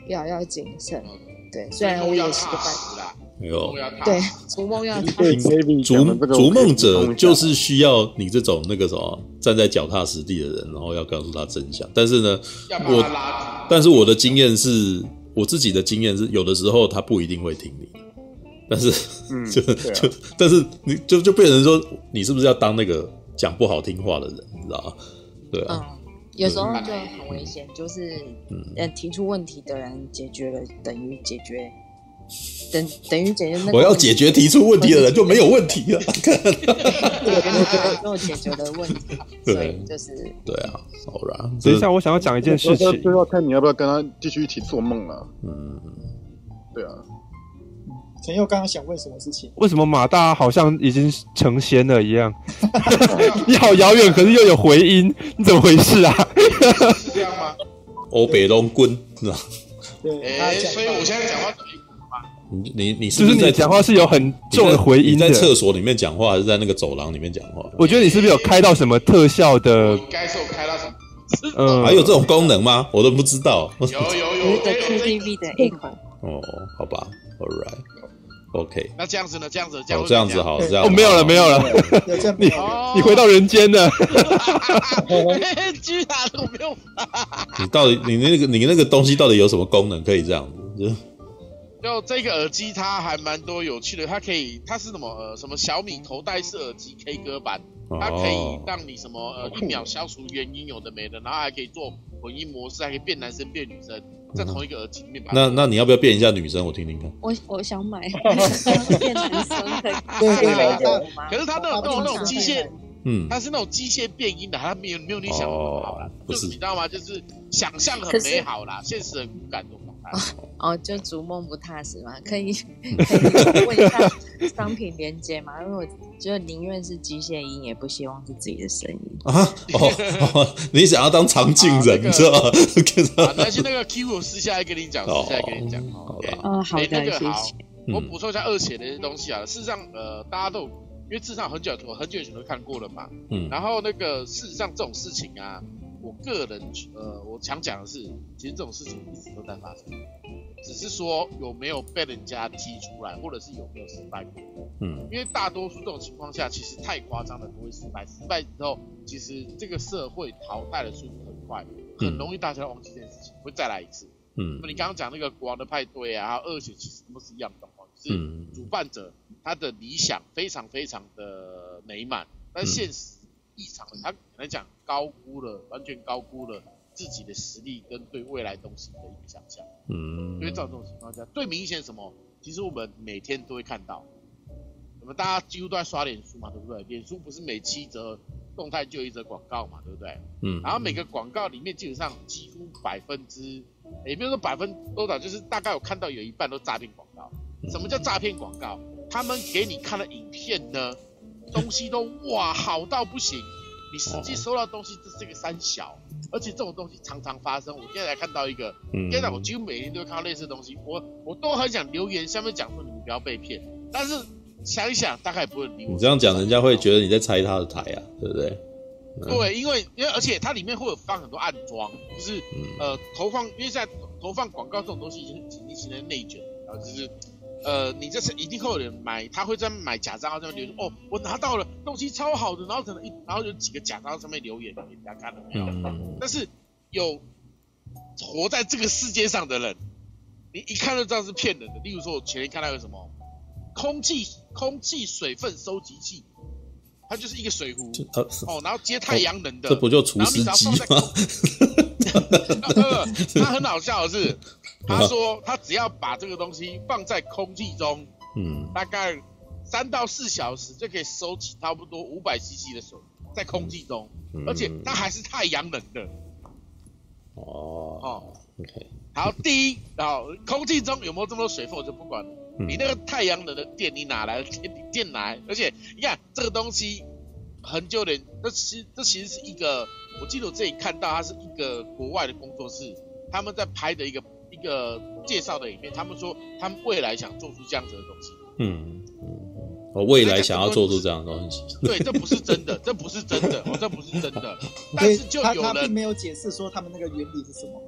要要谨慎。对，虽然我也是个半。没有对，逐梦要逐逐梦者就是需要你这种那个什么站在脚踏实地的人，然后要告诉他真相。但是呢，我但是我的经验是，我自己的经验是，有的时候他不一定会听你。但是，嗯、就就、啊、但是你就就变成说，你是不是要当那个讲不好听话的人，你知道吗？对啊、嗯，有时候就很危险，就是嗯，提出问题的人解决了，等于解决。等等于解决那个，我要解决提出问题的人就没有问题了。没有解决的问题，对，就是对啊，好啦。等一下，我想要讲一件事情，最后看你要不要跟他继续一起做梦啊？嗯，对啊。陈佑刚刚想问什么事情？为什么马大好像已经成仙了一样？你好遥远，可是又有回音，你怎么回事啊？是这样吗？欧北龙棍是吧？对，哎，所以我现在讲话。你你你是不是在讲话是有很重的回音？在厕所里面讲话，还是在那个走廊里面讲话？我觉得你是不是有开到什么特效的？应该是有开到什么？嗯，还有这种功能吗？我都不知道。有有有的 KTV 的 echo。哦，好吧，All right，OK。那这样子呢？这样子，这样这样子好，这样哦，没有了，没有了。你你回到人间了。居然都没有。你到底你那个你那个东西到底有什么功能可以这样子？就这个耳机，它还蛮多有趣的。它可以，它是什么呃什么小米头戴式耳机 K 歌版，它可以让你什么呃一秒消除原音有的没的，然后还可以做混音模式，还可以变男生变女生，在同一个耳机里面。那那你要不要变一下女生？我听听看。我我想买变男生可以。对对对。可是它那种那种那种机械，嗯，它是那种机械变音的，它没有没有你想的那么好啦。就是你知道吗？就是想象很美好啦，现实很骨感动。哦哦，就逐梦不踏实嘛，可以 可以问一下商品连接嘛？因为我就宁愿是机械音，也不希望是自己的声音啊。哦，你想要当长镜人，你知道吗？好，那个 Q，我私下来跟你讲，私下来跟你讲。好的，哦，好的，谢谢。我补充一下二写的一些东西啊，事实上，呃，大家都因为至少很久很久以前都看过了嘛。嗯。然后那个事实上这种事情啊。我个人呃，我想讲的是，其实这种事情一直都在发生，只是说有没有被人家踢出来，或者是有没有失败过。嗯，因为大多数这种情况下，其实太夸张的不会失败，失败之后，其实这个社会淘汰的速度很快，很容易大家忘记这件事情，会再来一次。嗯，那么你刚刚讲那个国王的派对啊，还有二选，其实都是一样的是主办者他的理想非常非常的美满，但现实。异常的，他可能讲高估了，完全高估了自己的实力跟对未来东西的一个想象。嗯，因为照这种情况下，最明显什么？其实我们每天都会看到，我们大家几乎都在刷脸书嘛，对不对？脸书不是每七则动态就一则广告嘛，对不对？嗯。然后每个广告里面基本上几乎百分之，也没有说百分多少，就是大概我看到有一半都诈骗广告。什么叫诈骗广告？他们给你看的影片呢？东西都哇好到不行，你实际收到东西这是个三小，而且这种东西常常发生。我现在才看到一个，现在我几乎每天都会看到类似的东西，我我都很想留言下面讲说你们不要被骗，但是想一想大概也不会理我。你这样讲，人家会觉得你在拆他的台啊，对不对？对，因为因为而且它里面会有放很多暗桩，就是呃投放，因为现在投放广告这种东西已经已经形成内卷，然后就是。呃，你这是一定会有人买，他会在买假账号上面留言，哦，我拿到了东西超好的，然后可能一，然后有几个假账号上面留言给人家看了没有？嗯、但是有活在这个世界上的人，你一看就知道是骗人的。例如说，我前天看到有什么空气空气水分收集器，它就是一个水壶，呃、哦，然后接太阳能的，这不就除湿机吗？他很好笑的是，他说他只要把这个东西放在空气中，嗯，大概三到四小时就可以收起差不多五百 CC 的水在空气中，而且它还是太阳能的。哦哦，OK。好，第一，然后空气中有没有这么多水分我就不管了。你那个太阳能的电你哪来的电？电来，而且你看这个东西。很久的，那其实这其实是一个，我记得我这里看到，它是一个国外的工作室，他们在拍的一个一个介绍的影片，他们说他们未来想做出这样子的东西。嗯嗯，我未来想要做出这样的东西。对，这不是真的，这不是真的，哦，这不是真的。但是就有人他他并没有解释说他们那个原理是什么，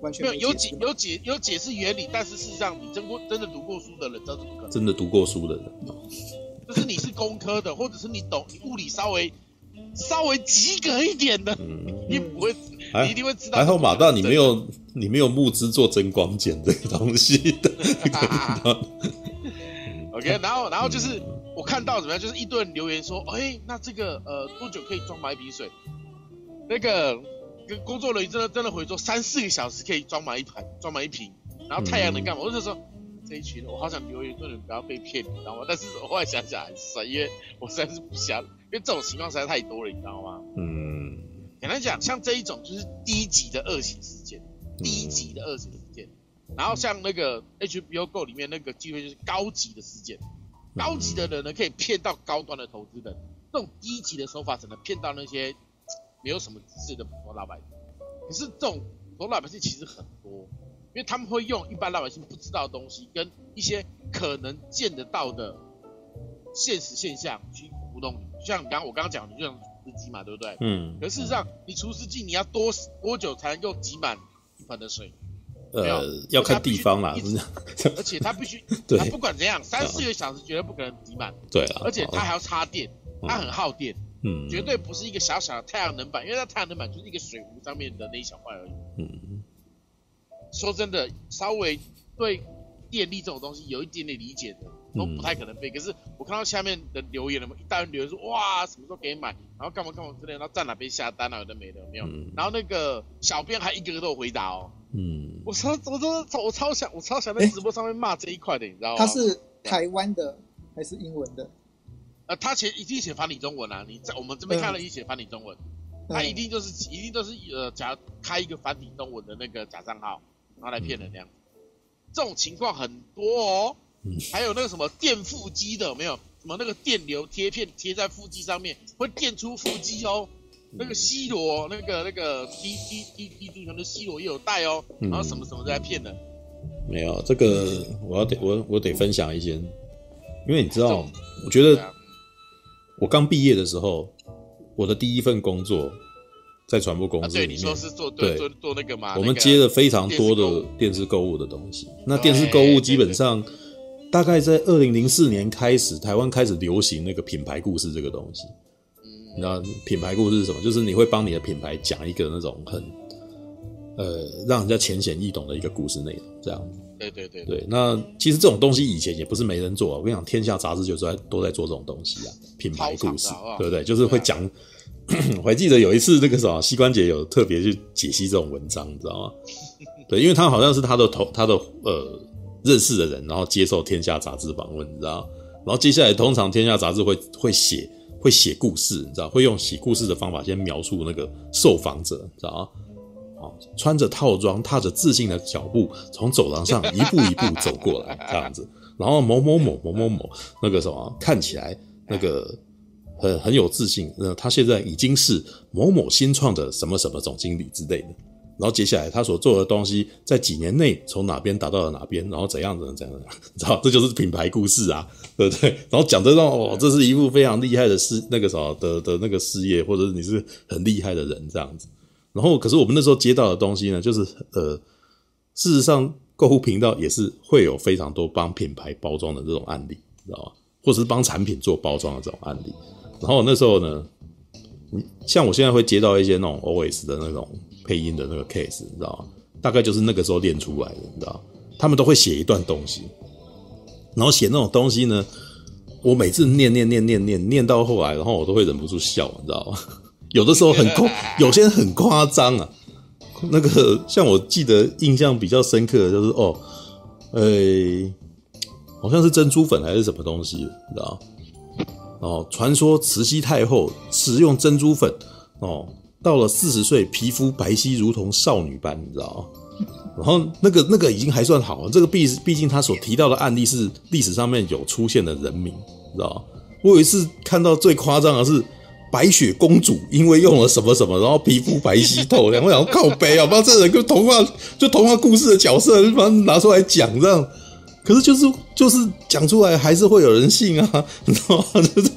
完全没有有解有解有解释原理，但是事实上你真过真的读过书的人，这是不可能。真的读过书的人。就是你是工科的，或者是你懂你物理稍微稍微及格一点的，嗯、你不会，你一定会知道。还好马大，你没有你没有募资做增光减这个东西的。OK，然后然后就是、嗯、我看到怎么样，就是一堆人留言说，哎、欸，那这个呃多久可以装满一瓶水？那个跟工作人员真的真的回说三四个小时可以装满一盘，装满一瓶。然后太阳能干嘛？嗯、我就说。这一群人，我好想留言说你们不要被骗，你知道吗？但是我后来想想还是算，因为我实在是不想，因为这种情况实在太多了，你知道吗？嗯。简单讲，像这一种就是低级的恶性事件，低级的恶性事件。嗯、然后像那个 HBO Go 里面那个机会就是高级的事件，高级的人呢可以骗到高端的投资人，这种低级的手法只能骗到那些没有什么知识的普通老百姓。可是这种普通老百姓其实很多。因为他们会用一般老百姓不知道的东西，跟一些可能见得到的现实现象去糊弄你。像你刚刚我刚刚讲，你就像除湿机嘛，对不对？嗯。可事实上，你除湿机你要多多久才能够挤满一盆的水？呃，要看地方啦，而且它必须，它 不管怎样，三四个小时绝对不可能挤满。对啊。而且它还要插电，它很耗电。嗯。绝对不是一个小小的太阳能板，因为它太阳能板就是一个水壶上面的那一小块而已。嗯。说真的，稍微对电力这种东西有一点点理解的，都不太可能被。嗯、可是我看到下面的留言了嘛，一大堆留言说哇，什么时候给你买，然后干嘛干嘛之类，然后在哪边下单啊，有的没的，有没有。嗯、然后那个小编还一个个都有回答哦。嗯。我说，我说，我超想，我超想在直播上面骂这一块的，欸、你知道吗？他是台湾的还是英文的？呃，他写一定写繁体中文啊，你在我们这边看了一写繁体中文，嗯、他一定就是一定都是呃，假如开一个繁体中文的那个假账号。然后来骗人这样，这种情况很多哦。嗯，还有那个什么电腹肌的有没有？什么那个电流贴片贴在腹肌上面会电出腹肌哦。那个 C 罗，那个那个踢踢踢踢足球的 C 罗也有带哦。然后什么什么在骗人？没有这个，我要得我我得分享一些，因为你知道，我觉得我刚毕业的时候，我的第一份工作在传播公司里面，啊、对你说是做对做做那个嘛，我们接了非常多的电视购物的东西。那电视购物基本上大概在二零零四年开始，台湾开始流行那个品牌故事这个东西。你知道品牌故事是什么？就是你会帮你的品牌讲一个那种很呃让人家浅显易懂的一个故事内容，这样。对对对对。那其实这种东西以前也不是没人做啊。我跟你讲，天下杂志就在都在做这种东西啊，品牌故事，对不对？就是会讲。啊、我还记得有一次那个什么，膝关节有特别去解析这种文章，你知道吗？对，因为他好像是他的头，他的呃认识的人，然后接受天下杂志访问，你知道？然后接下来通常天下杂志会会写。会写故事，你知道？会用写故事的方法先描述那个受访者，你知道吗？哦，穿着套装，踏着自信的脚步，从走廊上一步一步走过来，这样子。然后某某某某某某那个什么，看起来那个很很有自信，那他现在已经是某某新创的什么什么总经理之类的。然后接下来他所做的东西，在几年内从哪边达到了哪边，然后怎样怎样怎样，你知道，这就是品牌故事啊，对不对？然后讲得让哦，这是一部非常厉害的事，那个什么的的那个事业，或者是你是很厉害的人这样子。然后，可是我们那时候接到的东西呢，就是呃，事实上购物频道也是会有非常多帮品牌包装的这种案例，知道吗？或者是帮产品做包装的这种案例。然后那时候呢，像我现在会接到一些那种 OS 的那种。配音的那个 case，你知道吗？大概就是那个时候练出来的，你知道？他们都会写一段东西，然后写那种东西呢，我每次念念念念念念到后来，然后我都会忍不住笑，你知道吗？有的时候很夸，有些人很夸张啊。那个像我记得印象比较深刻的就是哦，诶、欸，好像是珍珠粉还是什么东西，你知道？哦，传说慈禧太后食用珍珠粉，哦。到了四十岁，皮肤白皙如同少女般，你知道？然后那个那个已经还算好，这个毕毕竟他所提到的案例是历史上面有出现的人名，你知道？我有一次看到最夸张的是白雪公主，因为用了什么什么，然后皮肤白皙透亮，我想靠背啊，不知道这人跟童话就童话故事的角色，把拿出来讲这样，可是就是就是讲出来还是会有人信啊，你知道吗？就 是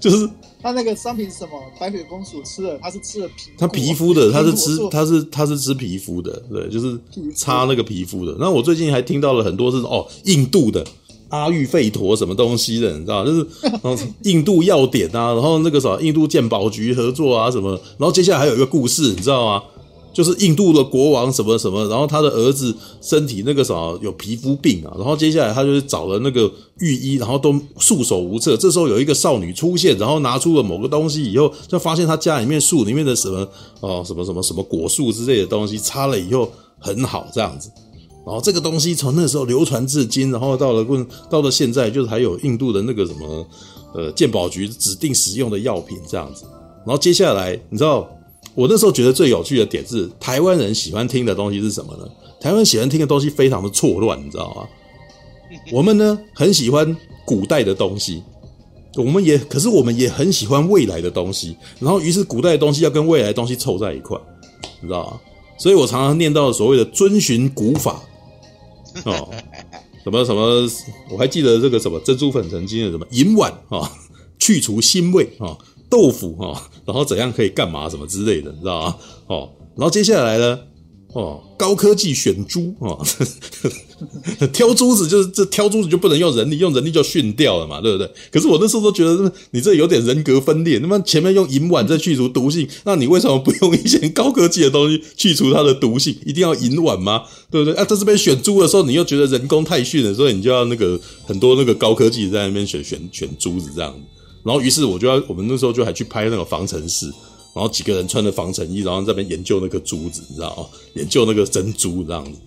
就是。他那个商品是什么？白雪公主吃了，他是吃了皮，他皮肤的，他是吃，他是他是吃皮肤的，对，就是擦那个皮肤的。那我最近还听到了很多是哦，印度的阿育吠陀什么东西的，你知道，就是然后 印度药典啊，然后那个什么印度鉴宝局合作啊什么，然后接下来还有一个故事，你知道吗？就是印度的国王什么什么，然后他的儿子身体那个什么有皮肤病啊，然后接下来他就是找了那个御医，然后都束手无策。这时候有一个少女出现，然后拿出了某个东西以后，就发现他家里面树里面的什么哦什么什么什么果树之类的东西擦了以后很好这样子。然后这个东西从那时候流传至今，然后到了问到了现在，就是还有印度的那个什么呃健保局指定使用的药品这样子。然后接下来你知道。我那时候觉得最有趣的点是，台湾人喜欢听的东西是什么呢？台湾人喜欢听的东西非常的错乱，你知道吗？我们呢很喜欢古代的东西，我们也可是我们也很喜欢未来的东西，然后于是古代的东西要跟未来的东西凑在一块，你知道吗？所以我常常念到所谓的遵循古法哦，什么什么，我还记得这个什么珍珠粉曾经的什么银碗啊，去除腥味啊。豆腐哈，然后怎样可以干嘛什么之类的，你知道吗？哦，然后接下来呢，哦，高科技选珠哦，挑珠子就是这挑珠子就不能用人力，用人力就训掉了嘛，对不对？可是我那时候都觉得你这有点人格分裂，那么前面用银碗在去除毒性，那你为什么不用一些高科技的东西去除它的毒性？一定要银碗吗？对不对？啊，在这边选珠的时候，你又觉得人工太逊了，所以你就要那个很多那个高科技在那边选选选珠子这样。然后，于是我就要，我们那时候就还去拍那个防尘室，然后几个人穿着防尘衣，然后在那边研究那个珠子，你知道吗？研究那个珍珠这样子。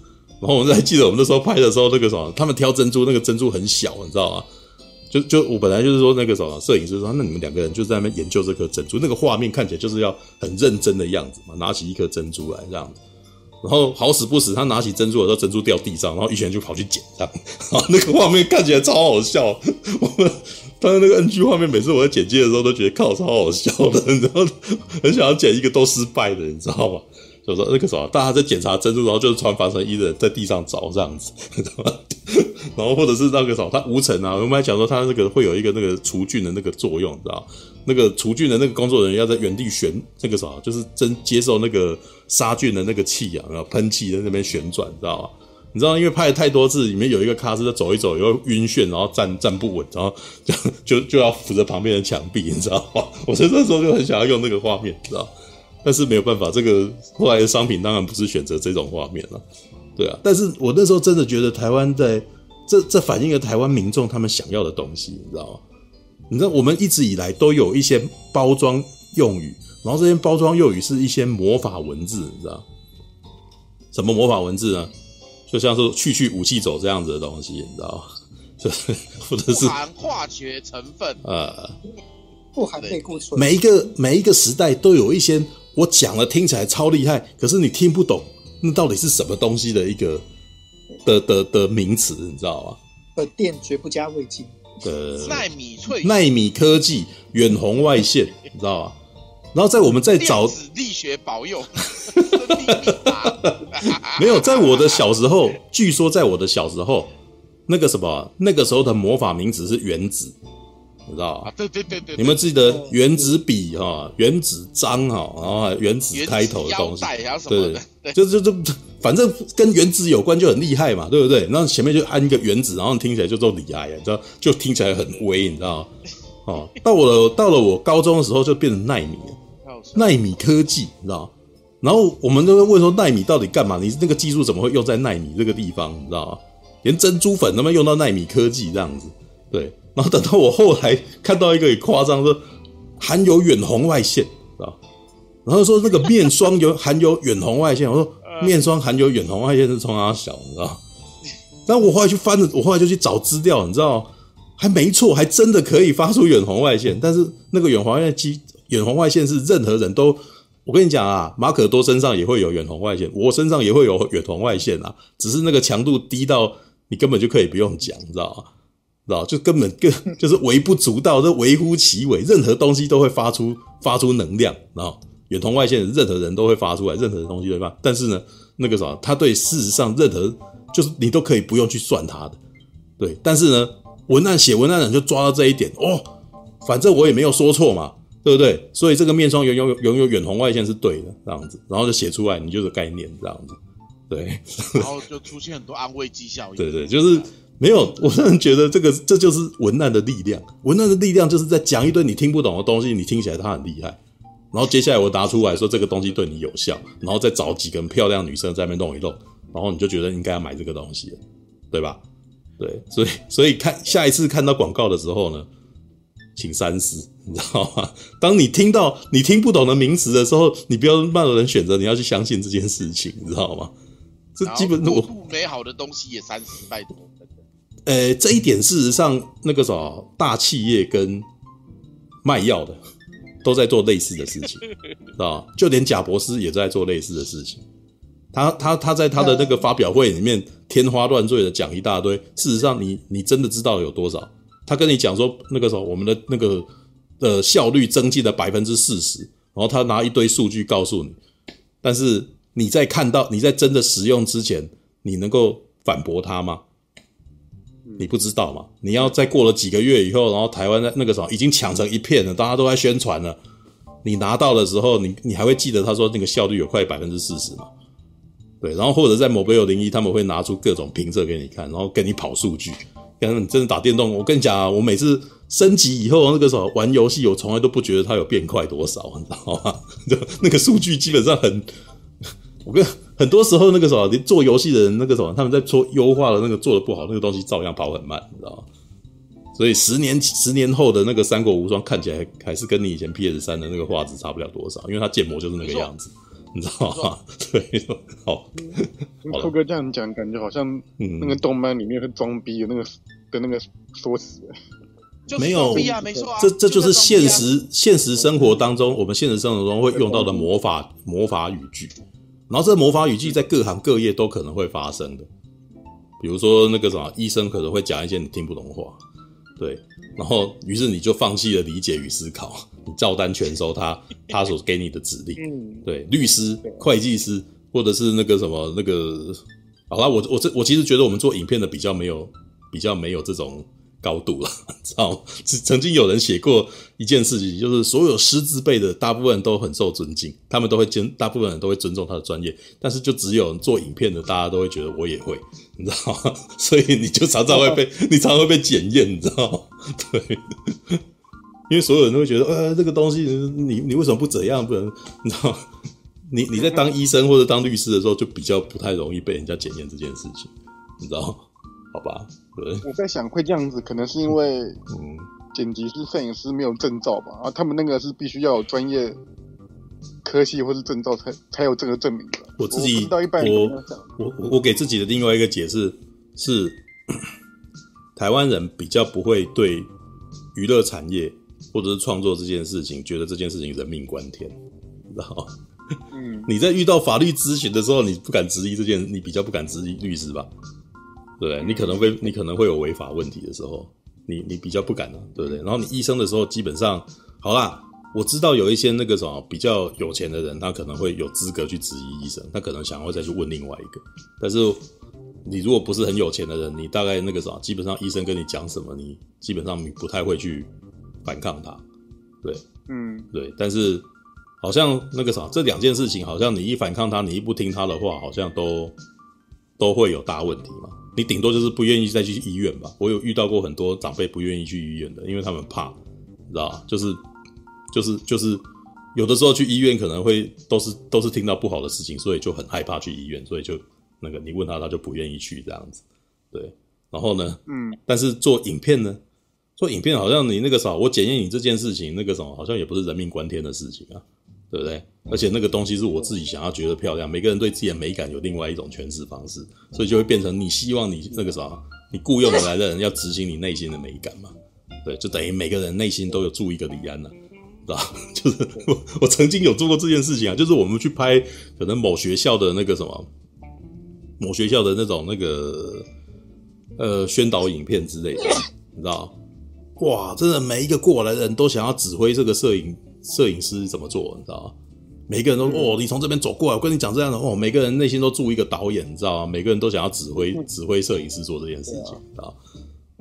然后我们还记得我们那时候拍的时候，那个什么，他们挑珍珠，那个珍珠很小，你知道吗？就就我本来就是说那个什么，摄影师说，那你们两个人就在那边研究这颗珍珠，那个画面看起来就是要很认真的样子嘛，拿起一颗珍珠来这样子。然后好死不死，他拿起珍珠的时候，珍珠掉地上，然后一群人就跑去捡，这样，然后那个画面看起来超好笑。我 们他的那个 NG 画面，每次我在剪辑的时候都觉得靠超好笑的，然后很想要剪一个都失败的，你知道吗？就说那个时候大家在检查珍珠，然后就是穿防尘衣的人在地上找这样子，然后或者是那个什么，他无尘啊，我们还讲说他那个会有一个那个除菌的那个作用，你知道？那个除菌的那个工作人员要在原地旋，那个什么，就是真接受那个杀菌的那个气氧，然后喷气在那边旋转，知道吗？你知道，因为拍了太多次，里面有一个咖是在走一走，又晕眩，然后站站不稳，然后就就就要扶着旁边的墙壁，你知道吗？我在那时候就很想要用那个画面，知道？但是没有办法，这个后来的商品当然不是选择这种画面了，对啊。但是我那时候真的觉得台湾在这这反映了台湾民众他们想要的东西，你知道吗？你知道我们一直以来都有一些包装用语，然后这些包装用语是一些魔法文字，你知道？什么魔法文字呢？就像是去去武器走这样子的东西，你知道？就是或者是含化学成分，呃，不含类固醇。每一个每一个时代都有一些。我讲了听起来超厉害，可是你听不懂，那到底是什么东西的一个的的的名词，你知道吗？本店绝不加味精。呃，奈米萃奈米科技远红外线，你知道吗？然后在我们在找力学保佑，没有，在我的小时候，据说在我的小时候，那个什么，那个时候的魔法名词是原子。你知道啊？对对对对，你们记得原子笔哈、原子章哈，然后还原子开头的东西，对对，就就就反正跟原子有关就很厉害嘛，对不对？然后前面就安一个原子，然后听起来就做厉害，你知道？就听起来很威，你知道？哦，到我了，到了我高中的时候就变成奈米了，奈米科技，你知道？然后我们都会问说奈米到底干嘛？你那个技术怎么会用在奈米这个地方？你知道？连珍珠粉都没用到奈米科技这样子，对。然后等到我后来看到一个也夸张，说含有远红外线啊，然后说那个面霜有含有远红外线，我说面霜含有远红外线是从哪小，你知道？但我后来去翻了，我后来就去找资料，你知道，还没错，还真的可以发出远红外线。但是那个远红外线，远红外线是任何人都，我跟你讲啊，马可多身上也会有远红外线，我身上也会有远红外线啊，只是那个强度低到你根本就可以不用讲，你知道吗？知道就根本更 就是微不足道，这微乎其微。任何东西都会发出发出能量，然后远红外线，任何人都会发出来，任何的东西都会发。但是呢，那个啥，它对事实上任何就是你都可以不用去算它的，对。但是呢，文案写文案的人就抓到这一点哦，反正我也没有说错嘛，对不对？所以这个面霜拥有拥有远红外线是对的，这样子，然后就写出来，你就是概念这样子，对。然后就出现很多安慰剂效应，对对，就是。没有，我真的觉得这个这就是文案的力量。文案的力量就是在讲一堆你听不懂的东西，你听起来它很厉害。然后接下来我拿出来说这个东西对你有效，然后再找几个漂亮女生在那边弄一弄，然后你就觉得应该要买这个东西了，对吧？对，所以所以看下一次看到广告的时候呢，请三思，你知道吗？当你听到你听不懂的名词的时候，你不要慢人选择，你要去相信这件事情，你知道吗？这基本我不美好的东西也三思，拜托。真的呃，这一点事实上，那个什么大企业跟卖药的都在做类似的事情，知道吧？就连贾博士也在做类似的事情。他他他在他的那个发表会里面天花乱坠的讲一大堆，事实上你你真的知道有多少？他跟你讲说，那个时候我们的那个呃效率增进了百分之四十，然后他拿一堆数据告诉你，但是你在看到你在真的使用之前，你能够反驳他吗？你不知道嘛？你要再过了几个月以后，然后台湾那个时候已经抢成一片了，大家都在宣传了。你拿到的时候，你你还会记得他说那个效率有快百分之四十嘛？对，然后或者在某 Mobile 01，他们会拿出各种评测给你看，然后跟你跑数据。跟你真的打电动，我跟你讲啊，我每次升级以后，那个时候玩游戏，我从来都不觉得它有变快多少，你知道吗？就那个数据基本上很，我跟。很多时候，那个什么，你做游戏的人，那个什么，他们在做优化的那个做的不好，那个东西照样跑很慢，你知道吗？所以十年十年后的那个《三国无双》看起来还是跟你以前 PS 三的那个画质差不了多少，因为它建模就是那个样子，你知道吗？对，好。兔哥这样讲，感觉好像那个动漫里面会装逼的那个的那个说辞。没有，这这就是现实现实生活当中，我们现实生活中会用到的魔法魔法语句。然后这魔法语句在各行各业都可能会发生的，比如说那个什么医生可能会讲一些你听不懂的话，对，然后于是你就放弃了理解与思考，你照单全收他他所给你的指令，对，律师、会计师或者是那个什么那个，好啦，我我这我其实觉得我们做影片的比较没有比较没有这种。高度了，知道吗？曾经有人写过一件事情，就是所有师资辈的大部分人都很受尊敬，他们都会尊，大部分人都会尊重他的专业，但是就只有做影片的，大家都会觉得我也会，你知道吗？所以你就常常会被，你常常会被检验，你知道吗？对，因为所有人都会觉得，呃，这个东西你你为什么不怎样？不能，你知道？你你在当医生或者当律师的时候，就比较不太容易被人家检验这件事情，你知道？好吧。对我在想，会这样子，可能是因为，嗯，剪辑师、摄影师没有证照吧？啊，他们那个是必须要有专业科系或是证照才才有这个证明的。我自己，我我我，我给自己的另外一个解释是，台湾人比较不会对娱乐产业或者是创作这件事情，觉得这件事情人命关天，你知道吗？嗯，你在遇到法律咨询的时候，你不敢质疑这件，你比较不敢质疑律师吧？对，你可能会，你可能会有违法问题的时候，你你比较不敢了，对不对？然后你医生的时候，基本上好啦，我知道有一些那个什么比较有钱的人，他可能会有资格去质疑医生，他可能想要再去问另外一个。但是你如果不是很有钱的人，你大概那个什么，基本上医生跟你讲什么，你基本上你不太会去反抗他。对，嗯，对。但是好像那个啥，这两件事情，好像你一反抗他，你一不听他的话，好像都都会有大问题嘛。你顶多就是不愿意再去医院吧。我有遇到过很多长辈不愿意去医院的，因为他们怕，知道吧？就是，就是，就是，有的时候去医院可能会都是都是听到不好的事情，所以就很害怕去医院，所以就那个你问他，他就不愿意去这样子。对，然后呢，嗯，但是做影片呢，做影片好像你那个啥，我检验你这件事情，那个什么，好像也不是人命关天的事情啊。对不对？而且那个东西是我自己想要觉得漂亮，每个人对自己的美感有另外一种诠释方式，所以就会变成你希望你那个啥，你雇佣来的人要执行你内心的美感嘛？对，就等于每个人内心都有住一个李安呐，知道吧？就是我我曾经有做过这件事情啊，就是我们去拍可能某学校的那个什么，某学校的那种那个呃宣导影片之类的，你知道？哇，真的每一个过来人都想要指挥这个摄影。摄影师怎么做？你知道吗？每个人都哦，你从这边走过来，我跟你讲这样的哦。每个人内心都住一个导演，你知道吗？每个人都想要指挥指挥摄影师做这件事情，知道？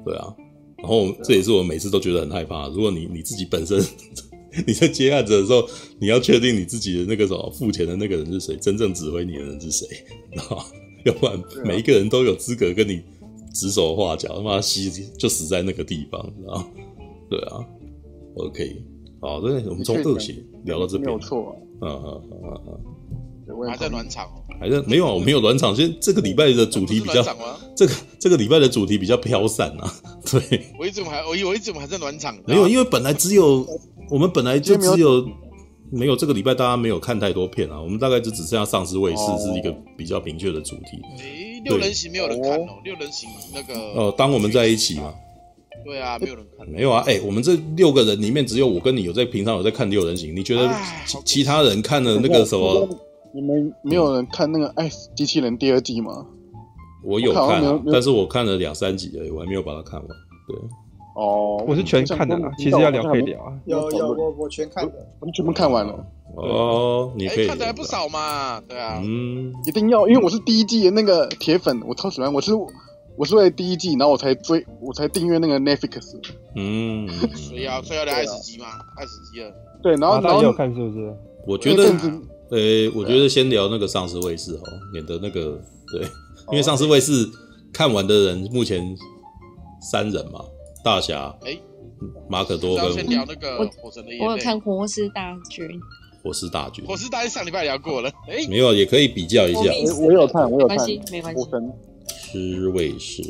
对啊。然后这也是我每次都觉得很害怕。如果你你自己本身 你在接案子的时候，你要确定你自己的那个什么付钱的那个人是谁，真正指挥你的人是谁，知道吗？要不然每一个人都有资格跟你指手画脚，他妈死就死在那个地方，知道？对啊。OK。好，对，我们从恶血聊到这边，没有错、啊。嗯嗯嗯嗯，还在暖场，还在没有啊？我没有暖场。先这个礼拜的主题比较，这个这个礼拜的主题比较飘散啊。对，我一直还我以为一直还在暖场，没有，因为本来只有我们本来就只有没有这个礼拜大家没有看太多片啊。我们大概就只剩下丧尸卫士是一个比较明确的主题。诶，六人行没有人看哦，六人行那个哦，当我们在一起嘛。对啊，没有人看。没有啊，哎、欸，我们这六个人里面只有我跟你有在平常有在看六人行。你觉得其其他人看了那个什么？你们没有人看那个《爱死机器人》第二季吗？我有看，但是我看了两三集而已，我还没有把它看完。对，哦，我是全看的，其实要聊可以聊啊。有有，我我全看的，我们全部看完了。哦，你可以、欸、看的还不少嘛？对啊，嗯，一定要，因为我是第一季的那个铁粉，我超喜欢，我是。我是为了第一季，然后我才追，我才订阅那个 Netflix。嗯，所以要所以要聊爱死机吗？爱死机了。对，然后然后有看是不是？我觉得，呃，我觉得先聊那个丧尸卫士哦，免得那个对，因为丧尸卫士看完的人目前三人嘛，大侠，哎，马可多跟先聊那个火神的眼泪。我有看活尸大军。活尸大军。活尸大军上礼拜聊过了，哎，没有，也可以比较一下。我有看，我有看，没关系，没关系。尸卫士，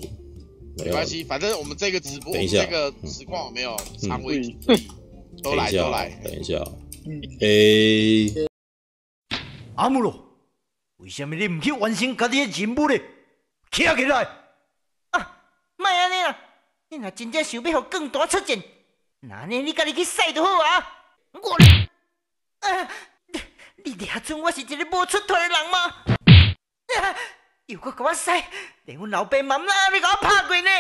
没关系，反正我们这个直播，等一下这个实况没有长尾，都来都来，等一下，诶，阿姆罗，为什么你唔去完成家己的任务呢？起来起来！啊，莫安尼啦，你若真正想要互更大出战，那呢你家己去赛就好啊！我，啊，你你抓准我是一个无出头的人吗？又搁给我使，连阮老爸妈妈你给我拍过呢！